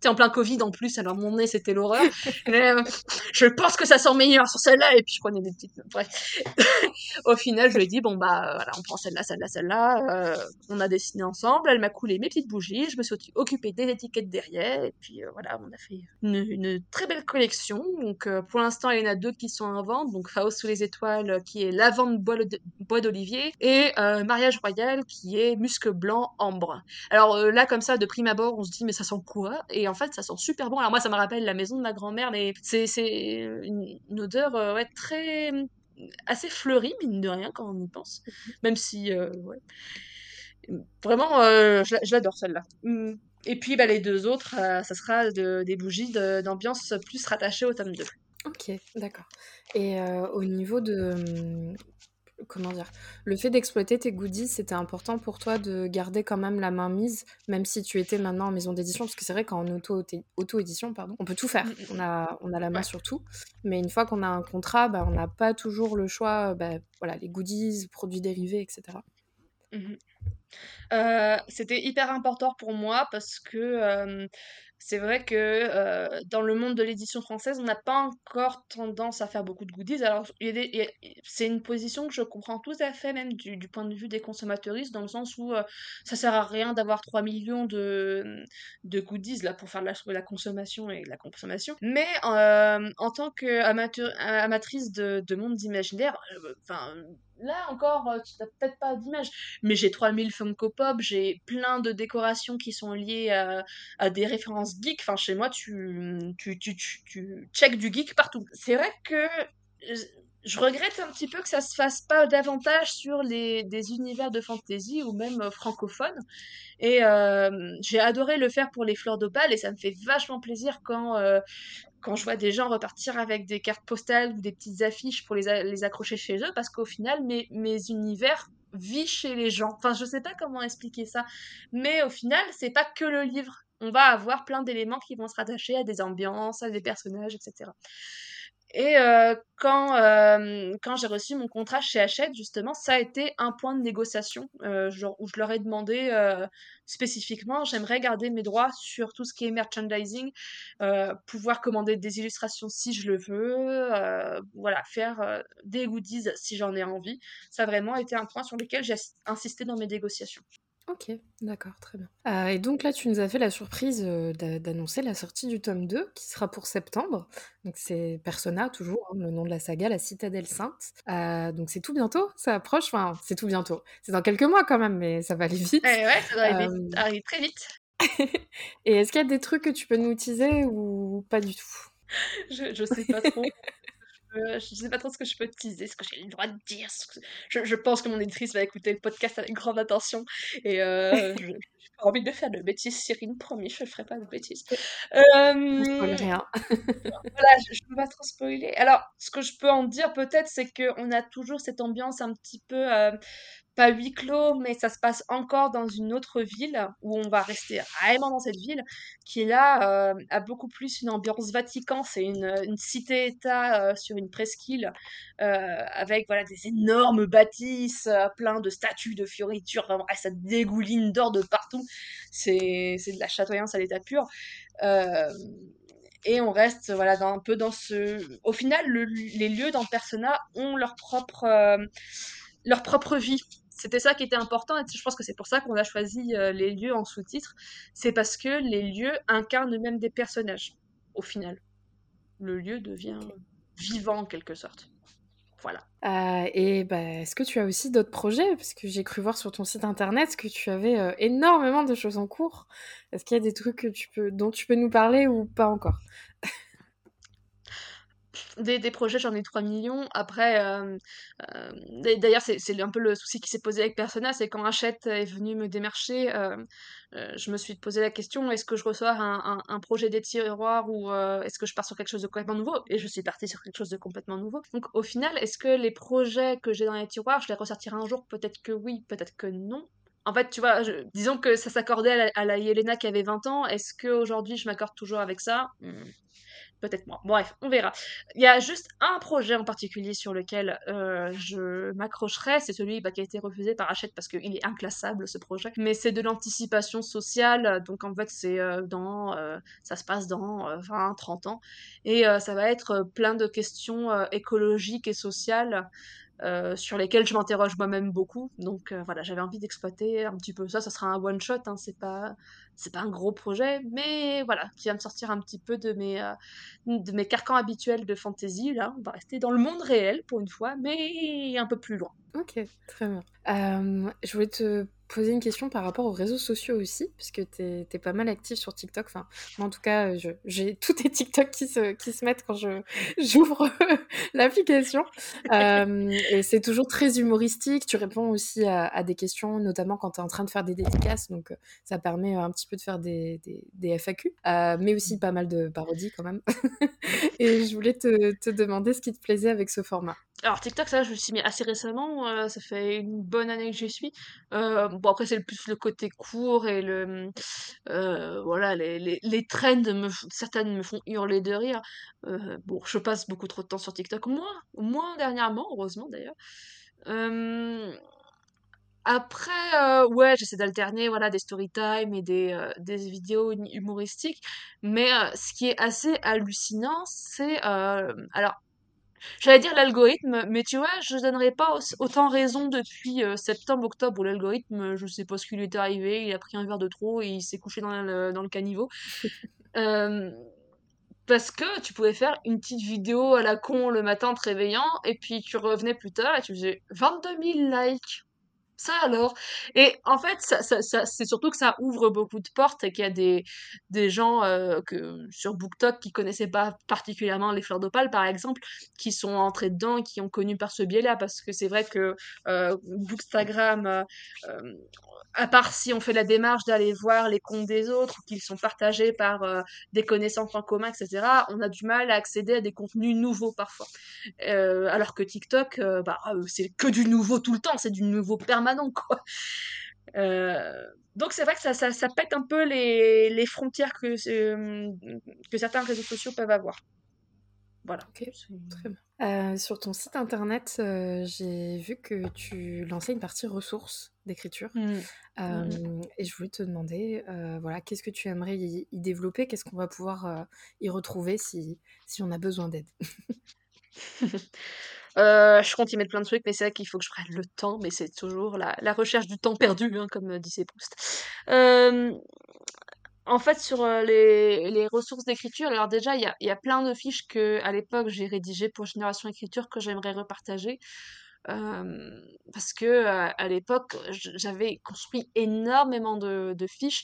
[SPEAKER 2] Tu en plein Covid en plus, alors mon nez, c'était l'horreur. [LAUGHS] je pense que ça sent meilleur sur celle-là. Et puis, je prenais des petites notes. Bref. [LAUGHS] Au final, je lui ai dit, bon bah voilà, on prend celle-là, celle-là, celle-là. on a dessiné ensemble. Elle m'a coulé mes petites bougies. Je me suis occupée des étiquettes derrière puis euh, voilà, on a fait une, très belle collection. Donc euh, pour l'instant, il y en a deux qui sont en vente. Donc Faust sous les étoiles, euh, qui est lavande bois d'olivier, et Mariage royal, qui est musc blanc ambre. Alors là, comme ça, de prime abord, on se dit mais ça sent quoi? Et en fait, ça sent super bon. Alors moi, ça me rappelle la maison de ma grand-mère, mais c'est une, une, odeur ouais, très assez fleurie, mine de rien, quand on y pense. Mhm. Même si, ouais. Vraiment, je l'adore celle-là. Et puis bah, les deux autres, euh, ça sera des bougies d'ambiance plus rattachées au tome 2.
[SPEAKER 1] Ok, d'accord. Et euh, au niveau de, comment dire, le fait d'exploiter tes goodies, c'était important pour toi de garder quand même la main mise, même si tu étais maintenant en maison d'édition, parce que c'est vrai qu'en auto-édition, pardon, on peut tout faire, mmh, mmh, on a, on a la main sur tout, mais une fois qu'on a un contrat, bah, on n'a pas toujours le choix, bah, voilà, les goodies, produits dérivés, etc.
[SPEAKER 2] Euh, c'était hyper important pour moi parce que c'est vrai que dans le monde de l'édition française, on n'a pas encore tendance à faire beaucoup de goodies. Alors, c'est une position que je comprends tout à fait, même du, point de vue des consommateuristes, dans le sens où ça sert à rien d'avoir 3 millions de, goodies là, pour faire de la, la consommation et la consommation. Mais en tant qu'amatrice de, de monde imaginaire, enfin là encore, euh, tu n'as peut-être pas d'image, mais j'ai 3000 Funko Pop, j'ai plein de décorations qui sont liées à, des références geek. Enfin, chez moi, tu, tu, tu, tu, check du geek partout. C'est vrai que je regrette un petit peu que ça se fasse pas davantage sur les, des univers de fantasy ou même euh, francophones. Et euh, j'ai adoré le faire pour les fleurs d'opale et ça me fait vachement plaisir quand, quand je vois des gens repartir avec des cartes postales ou des petites affiches pour les, accrocher chez eux, parce qu'au final, mes, mes univers vivent chez les gens. Enfin, je sais pas comment expliquer ça, mais au final, c'est pas que le livre. On va avoir plein d'éléments qui vont se rattacher à des ambiances, à des personnages, etc. Et euh, quand, euh, quand j'ai reçu mon contrat chez Hachette, justement, ça a été un point de négociation euh, genre, où je leur ai demandé spécifiquement, j'aimerais garder mes droits sur tout ce qui est merchandising, pouvoir commander des illustrations si je le veux, voilà, faire des goodies si j'en ai envie. Ça a vraiment été un point sur lequel j'ai insisté dans mes négociations.
[SPEAKER 1] Ok, d'accord, très bien. Euh, et donc là, tu nous as fait la surprise euh, d'annoncer la sortie du tome 2, qui sera pour septembre. Donc c'est Persona, toujours, hein, le nom de la saga, la Citadelle Sainte. Euh, donc c'est tout bientôt, ça approche, enfin c'est tout bientôt. C'est dans quelques mois quand même, mais ça va aller vite.
[SPEAKER 2] Ouais, ouais ça va arriver, très vite. [LAUGHS]
[SPEAKER 1] et est-ce qu'il y a des trucs que tu peux nous utiliser ou pas du tout?
[SPEAKER 2] Je, je sais pas trop. Je sais pas trop ce que je peux teaser, ce que j'ai le droit de dire. Je, pense que mon éditrice va écouter le podcast avec grande attention et euh, [LAUGHS] j'ai pas envie de faire de bêtises, Cyrine, promis, je ferai pas de bêtises.
[SPEAKER 1] Euh, rien. [LAUGHS]
[SPEAKER 2] voilà, je, ne peux pas trop spoiler. Alors, ce que je peux en dire peut-être, c'est qu'on a toujours cette ambiance un petit peu euh, pas huis clos, mais ça se passe encore dans une autre ville où on va rester vraiment dans cette ville qui là euh, a beaucoup plus une ambiance Vatican. C'est une, cité-État euh, sur une presqu'île euh, avec voilà des énormes bâtisses, plein de statues, de fioritures. Ça dégouline d'or de partout. C'est de la chatoyance à l'état pur. et on reste voilà dans, un peu dans ce. Au final, les lieux dans Persona ont leur propre leur propre vie c'était ça qui était important et je pense que c'est pour ça qu'on a choisi euh, les lieux en sous-titres. C'est parce que les lieux incarnent eux-mêmes des personnages, au final. Le lieu devient vivant en quelque sorte. Voilà.
[SPEAKER 1] Euh, et bah, est-ce que tu as aussi d'autres projets? Parce que j'ai cru voir sur ton site internet que tu avais euh, énormément de choses en cours. Est-ce qu'il y a des trucs que tu peux, dont tu peux nous parler ou pas encore?
[SPEAKER 2] Des, des projets, j'en ai 3 millions. Après, euh, euh, d'ailleurs, c'est un peu le souci qui s'est posé avec Persona, c'est quand Hachette est venu me démarcher, euh, je me suis posé la question, est-ce que je reçois un, un, projet des tiroirs ou est-ce que je pars sur quelque chose de complètement nouveau? Et je suis partie sur quelque chose de complètement nouveau. Donc au final, est-ce que les projets que j'ai dans les tiroirs, je les ressortirai un jour? Peut-être que oui, peut-être que non. En fait, tu vois, disons que ça s'accordait à, à, la Yelena qui avait 20 ans. Est-ce qu'aujourd'hui, je m'accorde toujours avec ça? Hmm peut-être moi. Bref, on verra. Il y a juste un projet en particulier sur lequel euh, je m'accrocherai, c'est celui bah, qui a été refusé par Hachette parce qu'il est inclassable ce projet. Mais c'est de l'anticipation sociale, donc en fait c'est euh, dans, euh, ça se passe dans 20-30 ans, et ça va être plein de questions écologiques et sociales. Sur lesquelles je m'interroge moi-même beaucoup. Donc voilà, j'avais envie d'exploiter un petit peu ça. Ça sera un one shot, hein, c'est pas c'est pas un gros projet, mais voilà, qui va me sortir un petit peu de mes, euh, de mes carcans habituels de fantasy. Là, on va rester dans le monde réel pour une fois, mais un peu plus loin.
[SPEAKER 1] Ok, très bien. Euh, je voulais te poser une question par rapport aux réseaux sociaux aussi, puisque tu es, pas mal actif sur TikTok. Enfin, en tout cas, j'ai [LAUGHS] tous tes TikTok qui se, qui se mettent quand [LAUGHS] j'ouvre l'application. Euh, et c'est toujours très humoristique. Tu réponds aussi à, des questions, notamment quand tu es en train de faire des dédicaces. Donc, euh, ça permet un petit peu de faire des, des, FAQ, euh, mais aussi pas mal de parodies quand même. [LAUGHS] et je voulais te, te demander ce qui te plaisait avec ce format.
[SPEAKER 2] Alors TikTok, ça, je me suis mis assez récemment, euh, ça fait une bonne année que j'y suis. Euh, bon après c'est plus le côté court et le euh, voilà les, les, les trends certaines me font hurler de rire. Bon je passe beaucoup trop de temps sur TikTok, moins moins dernièrement heureusement d'ailleurs. Après ouais j'essaie d'alterner voilà des story time et des des vidéos humoristiques, mais ce qui est assez hallucinant c'est alors J'allais dire l'algorithme, mais tu vois, je donnerais pas autant raison depuis euh, septembre, octobre, où l'algorithme, je sais pas ce qui lui est arrivé, il a pris un verre de trop et il s'est couché dans le, dans le caniveau. [LAUGHS] Euh, parce que tu pouvais faire une petite vidéo à la con le matin en te réveillant, et puis tu revenais plus tard et tu faisais 22 000 likes. Ça alors. Et en fait, c'est surtout que ça ouvre beaucoup de portes et qu'il y a des, des gens euh, que, sur BookTok qui connaissaient pas particulièrement les fleurs d'opale, par exemple, qui sont entrés dedans et qui ont connu par ce biais-là. Parce que c'est vrai que euh, Bookstagram, euh, euh, à part si on fait la démarche d'aller voir les comptes des autres, qu'ils sont partagés par des connaissances en commun, etc., on a du mal à accéder à des contenus nouveaux parfois. Alors que TikTok, bah, c'est que du nouveau tout le temps, c'est du nouveau permanent, quoi. Euh, donc c'est vrai que ça, ça, ça pète un peu les, les frontières que, euh, que certains réseaux sociaux peuvent avoir. Voilà.
[SPEAKER 1] Ok, très bien. Euh, sur ton site internet, euh, j'ai vu que tu lançais une partie ressources d'écriture.
[SPEAKER 2] Mm.
[SPEAKER 1] Euh,
[SPEAKER 2] Mm,
[SPEAKER 1] et je voulais te demander, euh, voilà, qu'est-ce que tu aimerais y, y développer? Qu'est-ce qu'on va pouvoir euh, y retrouver si, si on a besoin d'aide? [LAUGHS]
[SPEAKER 2] Euh, je compte y mettre plein de trucs, mais c'est vrai qu'il faut que je prenne le temps, mais c'est toujours la, recherche du temps perdu, hein, comme euh, disait Proust. Euh, en fait, sur les, ressources d'écriture, alors déjà, il y a, plein de fiches que, à l'époque, j'ai rédigées pour Génération Écriture que j'aimerais repartager. Parce que à l'époque, j'avais construit énormément de fiches,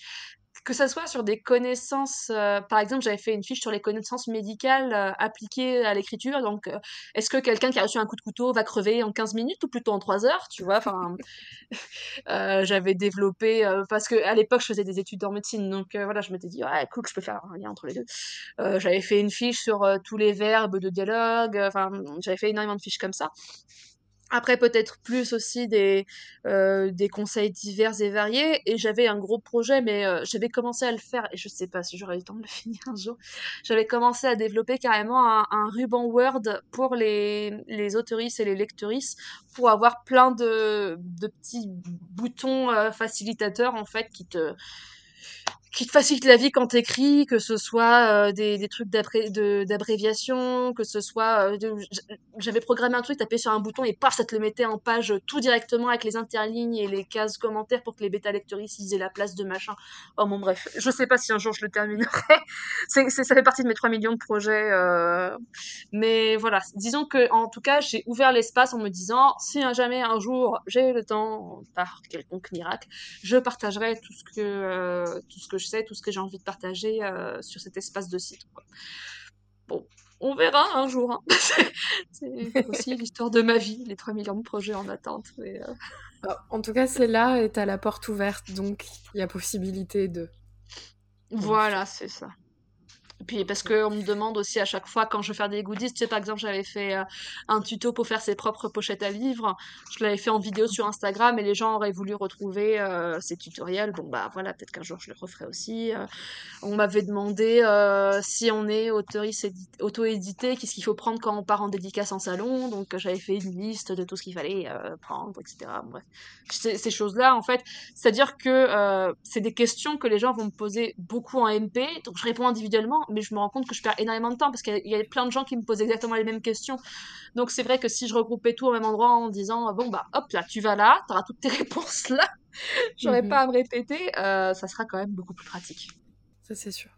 [SPEAKER 2] que ça soit sur des connaissances. euh, par exemple, j'avais fait une fiche sur les connaissances médicales euh, appliquées à l'écriture. Donc, euh, est-ce que quelqu'un qui a reçu un coup de couteau va crever en 15 minutes ou plutôt en 3 heures, tu vois? Enfin, [LAUGHS] j'avais développé parce que à l'époque, je faisais des études en médecine, donc voilà, je m'étais dit ouais, cool, je peux faire un lien entre les deux. J'avais fait une fiche sur tous les verbes de dialogue. Enfin, j'avais fait énormément de fiches comme ça. Après, peut-être plus aussi des, euh, des conseils divers et variés. Et j'avais un gros projet, mais euh, j'avais commencé à le faire, et je sais pas si j'aurai le temps de le [LAUGHS] finir un jour. J'avais commencé à développer carrément un, un ruban Word pour les, les et les lectrices, pour avoir plein de, de petits boutons euh, facilitateurs, en fait, qui te, qui te facilite la vie quand t'écris, que ce soit euh, des, trucs d'abréviation, que ce soit... euh, J'avais programmé un truc, t'appuyais sur un bouton et paf, ça te le mettait en page tout directement avec les interlignes et les cases commentaires pour que les bêta-lectoristes ils aient la place de machin. Oh bon bref, je sais pas si un jour je le terminerai. [LAUGHS] ça fait partie de mes 3 millions de projets. euh, Mais voilà, disons que en tout cas, j'ai ouvert l'espace en me disant, si jamais un jour j'ai le temps, par quelconque miracle, je partagerai tout ce que, tout ce que je sais, tout ce que j'ai envie de partager euh, sur cet espace de site. quoi. Bon, on verra un jour. hein. [LAUGHS] C'est aussi [LAUGHS] l'histoire de ma vie, les 3 millions de projets en attente. mais, euh,
[SPEAKER 1] Alors, en tout cas, c'est là et t'as la porte ouverte, donc il y a possibilité de.
[SPEAKER 2] Voilà, c'est ça. Puis parce qu'on me demande aussi à chaque fois quand je veux faire des goodies, tu sais par exemple j'avais fait euh, un tuto pour faire ses propres pochettes à livres, je l'avais fait en vidéo sur Instagram et les gens auraient voulu retrouver euh, ces tutoriels, bon bah voilà peut-être qu'un jour je le referai aussi. Euh, on m'avait demandé si on est auto-édité, qu'est-ce qu'il faut prendre quand on part en dédicace en salon, donc j'avais fait une liste de tout ce qu'il fallait prendre, etc. Bref, ces, choses-là en fait, c'est-à-dire que c'est des questions que les gens vont me poser beaucoup en MP, donc je réponds individuellement, mais je me rends compte que je perds énormément de temps parce qu'il y, a- plein de gens qui me posent exactement les mêmes questions. Donc c'est vrai que si je regroupais tout au même endroit en disant bon bah hop là tu vas là, t'auras toutes tes [LAUGHS] réponses là, j'aurais
[SPEAKER 1] Mhm.
[SPEAKER 2] pas à me répéter, euh, ça sera quand même beaucoup plus pratique.
[SPEAKER 1] Ça, c'est sûr.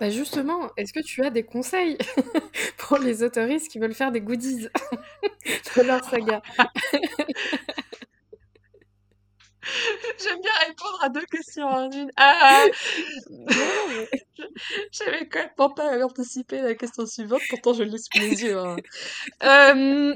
[SPEAKER 1] Bah justement, est-ce que tu as des conseils [LAUGHS] pour les autoristes qui veulent faire des goodies [LAUGHS] de leur saga? [LAUGHS]
[SPEAKER 2] J'aime bien répondre à deux questions en une. Ah,
[SPEAKER 1] Non, mais... [LAUGHS]
[SPEAKER 2] j'avais même pas anticipé la question suivante, pourtant je l'ai sous les yeux. hein. [LAUGHS] Euh,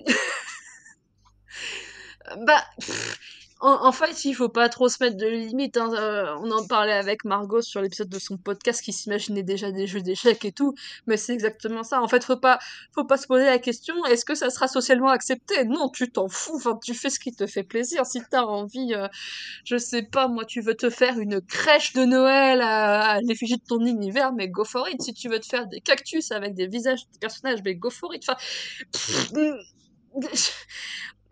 [SPEAKER 2] Bah, pff, en, fait, il faut pas trop se mettre de limites. Hein. Euh, on en parlait avec Margot sur l'épisode de son podcast qui s'imaginait déjà des jeux d'échecs et tout, mais c'est exactement ça. En fait, faut pas, faut pas se poser la question est-ce que ça sera socialement accepté? Non, tu t'en fous. Enfin, tu fais ce qui te fait plaisir. Si t'as envie, euh, je sais pas, moi, tu veux te faire une crèche de Noël à, l'effigie de ton univers, mais go for it. Si tu veux te faire des cactus avec des visages de personnages, mais go for it. Enfin,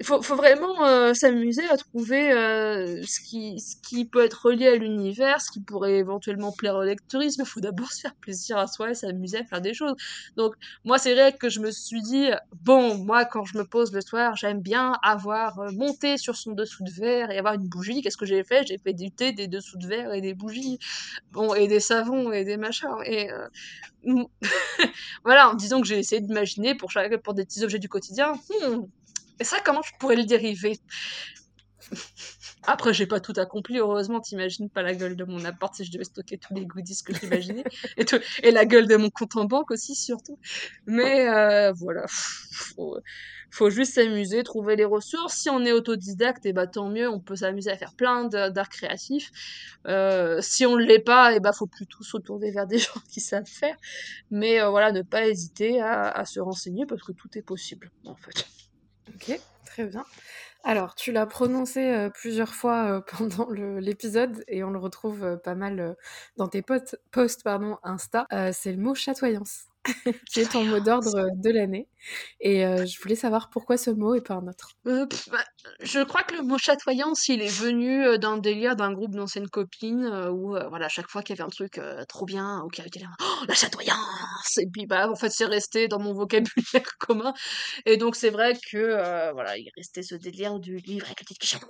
[SPEAKER 2] il faut, vraiment euh, s'amuser à trouver euh, ce, qui, ce qui peut être relié à l'univers, ce qui pourrait éventuellement plaire au lecteurisme. Il faut d'abord [LAUGHS] se faire plaisir à soi et s'amuser à faire des choses. Donc, moi, c'est vrai que je me suis dit, bon, moi, quand je me pose le soir, j'aime bien avoir euh, monté sur son dessous de verre et avoir une bougie. Qu'est-ce que j'ai fait? J'ai fait du thé, des dessous de verre et des bougies. Bon, et des savons et des machins. Et [LAUGHS] voilà, en disant que j'ai essayé d'imaginer pour, pour des petits objets du quotidien. Hmm, et ça, comment je pourrais le dériver? Après, j'ai pas tout accompli, heureusement, t'imagines pas la gueule de mon appart si je devais stocker tous les goodies que j'imaginais. [LAUGHS] et, et la gueule de mon compte en banque aussi, surtout. Mais euh, voilà, faut, faut juste s'amuser, trouver les ressources. Si on est autodidacte, et eh bah, tant mieux, on peut s'amuser à faire plein d'arts créatifs. Euh, si on ne l'est pas, et eh bah, faut plutôt se tourner vers des [LAUGHS] gens qui savent faire. Mais euh, voilà, ne pas hésiter à, à se renseigner parce que tout est possible, en fait.
[SPEAKER 1] Ok, très bien. Alors, tu l'as prononcé euh, plusieurs fois euh, [LAUGHS] pendant l'épisode et on le retrouve euh, pas mal dans tes posts pardon, Insta. c'est le mot chatoyance. [LAUGHS] qui est ton mot d'ordre de l'année. Et euh, je voulais savoir pourquoi ce mot et pas un autre.
[SPEAKER 2] Euh, bah, je crois que le mot chatoyance, il est venu euh, d'un délire d'un groupe d'anciennes copines où, voilà, chaque fois qu'il y avait un truc trop bien, ou qu'il y avait oh, la chatoyance Et puis, bah, en fait, c'est resté dans mon vocabulaire [LAUGHS] commun. Et donc, c'est vrai que, voilà, il restait ce délire du livre avec le titre qui chatoie.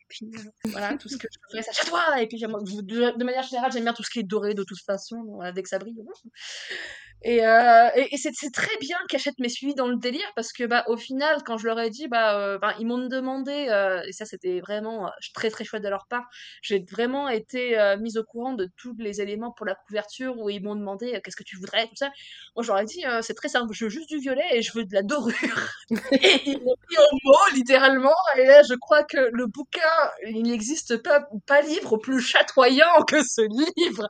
[SPEAKER 2] Et puis, voilà, tout ce que je fais, ça chatoie. Et puis, de, manière générale, j'aime bien tout ce qui est doré de toute façon, dès que ça brille. Et, euh, et, c'est très bien qu'Achète m'ait dans le délire parce que bah au final quand je leur ai dit bah euh, ils m'ont demandé euh, et ça c'était vraiment euh, très très chouette de leur part j'ai vraiment été mise au courant de tous les éléments pour la couverture où ils m'ont demandé qu'est-ce que tu voudrais tout ça moi je leur ai dit c'est très simple je veux juste du violet et je veux de la dorure [LAUGHS] et ils m'ont pris au mot littéralement et là je crois que le bouquin il n'existe pas pas livre plus chatoyant que ce livre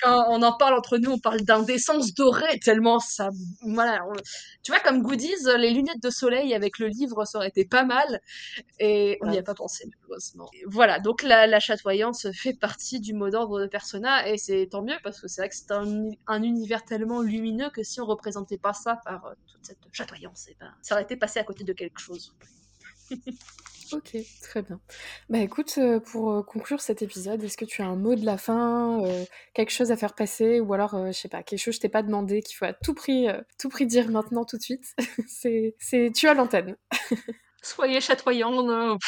[SPEAKER 2] quand on en parle entre nous on parle d'indécence dorée tellement ça. Voilà. Tu vois, comme goodies, les lunettes de soleil avec le livre, ça aurait été pas mal. Et on n'y a pas pensé, malheureusement. Voilà. Donc la, la, chatoyance fait partie du mot d'ordre de Persona et c'est tant mieux parce que c'est vrai que c'est un, un, univers tellement lumineux que si on représentait pas ça par euh, toute cette chatoyance, et eh ben, ça aurait été passé à côté de quelque chose.
[SPEAKER 1] Ok, très bien. Bah écoute, euh, pour euh, conclure cet épisode, est-ce que tu as un mot de la fin, euh, quelque chose à faire passer, ou alors, je sais pas, quelque chose que je t'ai pas demandé, qu'il faut à tout prix, tout prix dire maintenant, tout de suite? [LAUGHS] C'est, tu as l'antenne. [LAUGHS]
[SPEAKER 2] Soyez chatoyants, [LAUGHS] non.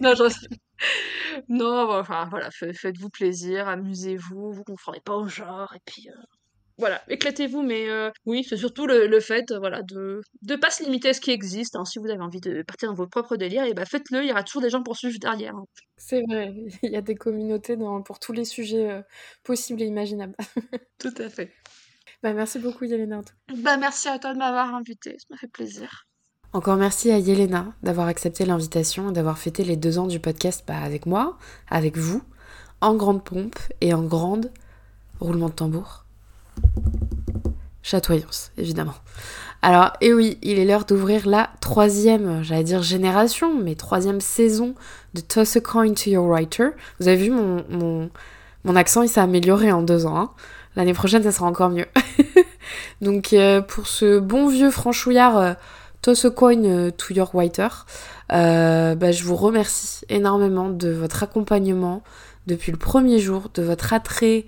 [SPEAKER 2] non, non, enfin voilà, faites-vous plaisir, amusez-vous, vous conformez pas au genre, et puis voilà, éclatez-vous, mais euh, oui, c'est surtout le, fait voilà, de ne pas se limiter à ce qui existe. Hein. Si vous avez envie de partir dans votre propre délire, et bah faites-le, il y aura toujours des gens pour suivre derrière. Hein.
[SPEAKER 1] C'est vrai, [LAUGHS] il y a des communautés dans, pour tous les sujets euh, possibles et imaginables. [LAUGHS]
[SPEAKER 2] Tout à fait.
[SPEAKER 1] Bah, merci beaucoup Yelena.
[SPEAKER 2] Bah, merci à toi de m'avoir invité, ça m'a fait plaisir.
[SPEAKER 1] Encore merci à Yelena d'avoir accepté l'invitation, d'avoir fêté les deux ans du podcast bah, avec moi, avec vous, en grande pompe et en grande roulement de tambour Chatoyance, évidemment. Alors, et oui, il est l'heure d'ouvrir la troisième, j'allais dire génération, mais troisième saison de Toss a Coin to Your Writer. Vous avez vu, mon, mon, accent, il s'est amélioré en deux ans. Hein. L'année prochaine, ça sera encore mieux. [LAUGHS] Donc, euh, pour ce bon vieux franchouillard euh, Toss a Coin euh, to Your Writer, bah, je vous remercie énormément de votre accompagnement depuis le premier jour, de votre attrait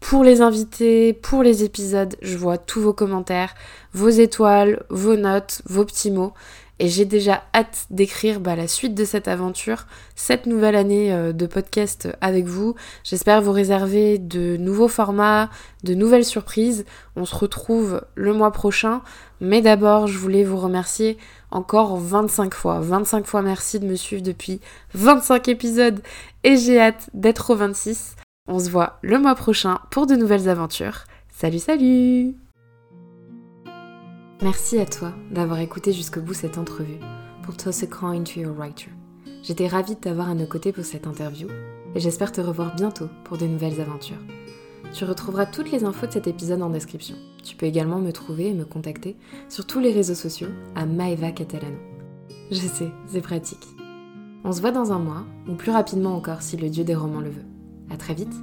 [SPEAKER 1] pour les invités, pour les épisodes. Je vois tous vos commentaires, vos étoiles, vos notes, vos petits mots. Et j'ai déjà hâte d'écrire bah, la suite de cette aventure, cette nouvelle année euh, de podcast avec vous. J'espère vous réserver de nouveaux formats, de nouvelles surprises. On se retrouve le mois prochain. Mais d'abord, je voulais vous remercier encore 25 fois. 25 fois merci de me suivre depuis 25 épisodes. Et j'ai hâte d'être au 26. On se voit le mois prochain pour de nouvelles aventures. Salut salut Merci à toi d'avoir écouté jusqu'au bout cette entrevue pour Toss a Coin to Your Writer. J'étais ravie de t'avoir à nos côtés pour cette interview et j'espère te revoir bientôt pour de nouvelles aventures. Tu retrouveras toutes les infos de cet épisode en description. Tu peux également me trouver et me contacter sur tous les réseaux sociaux à Maeva Catalano. Je sais, c'est pratique. On se voit dans un mois, ou plus rapidement encore si le dieu des romans le veut. Très vite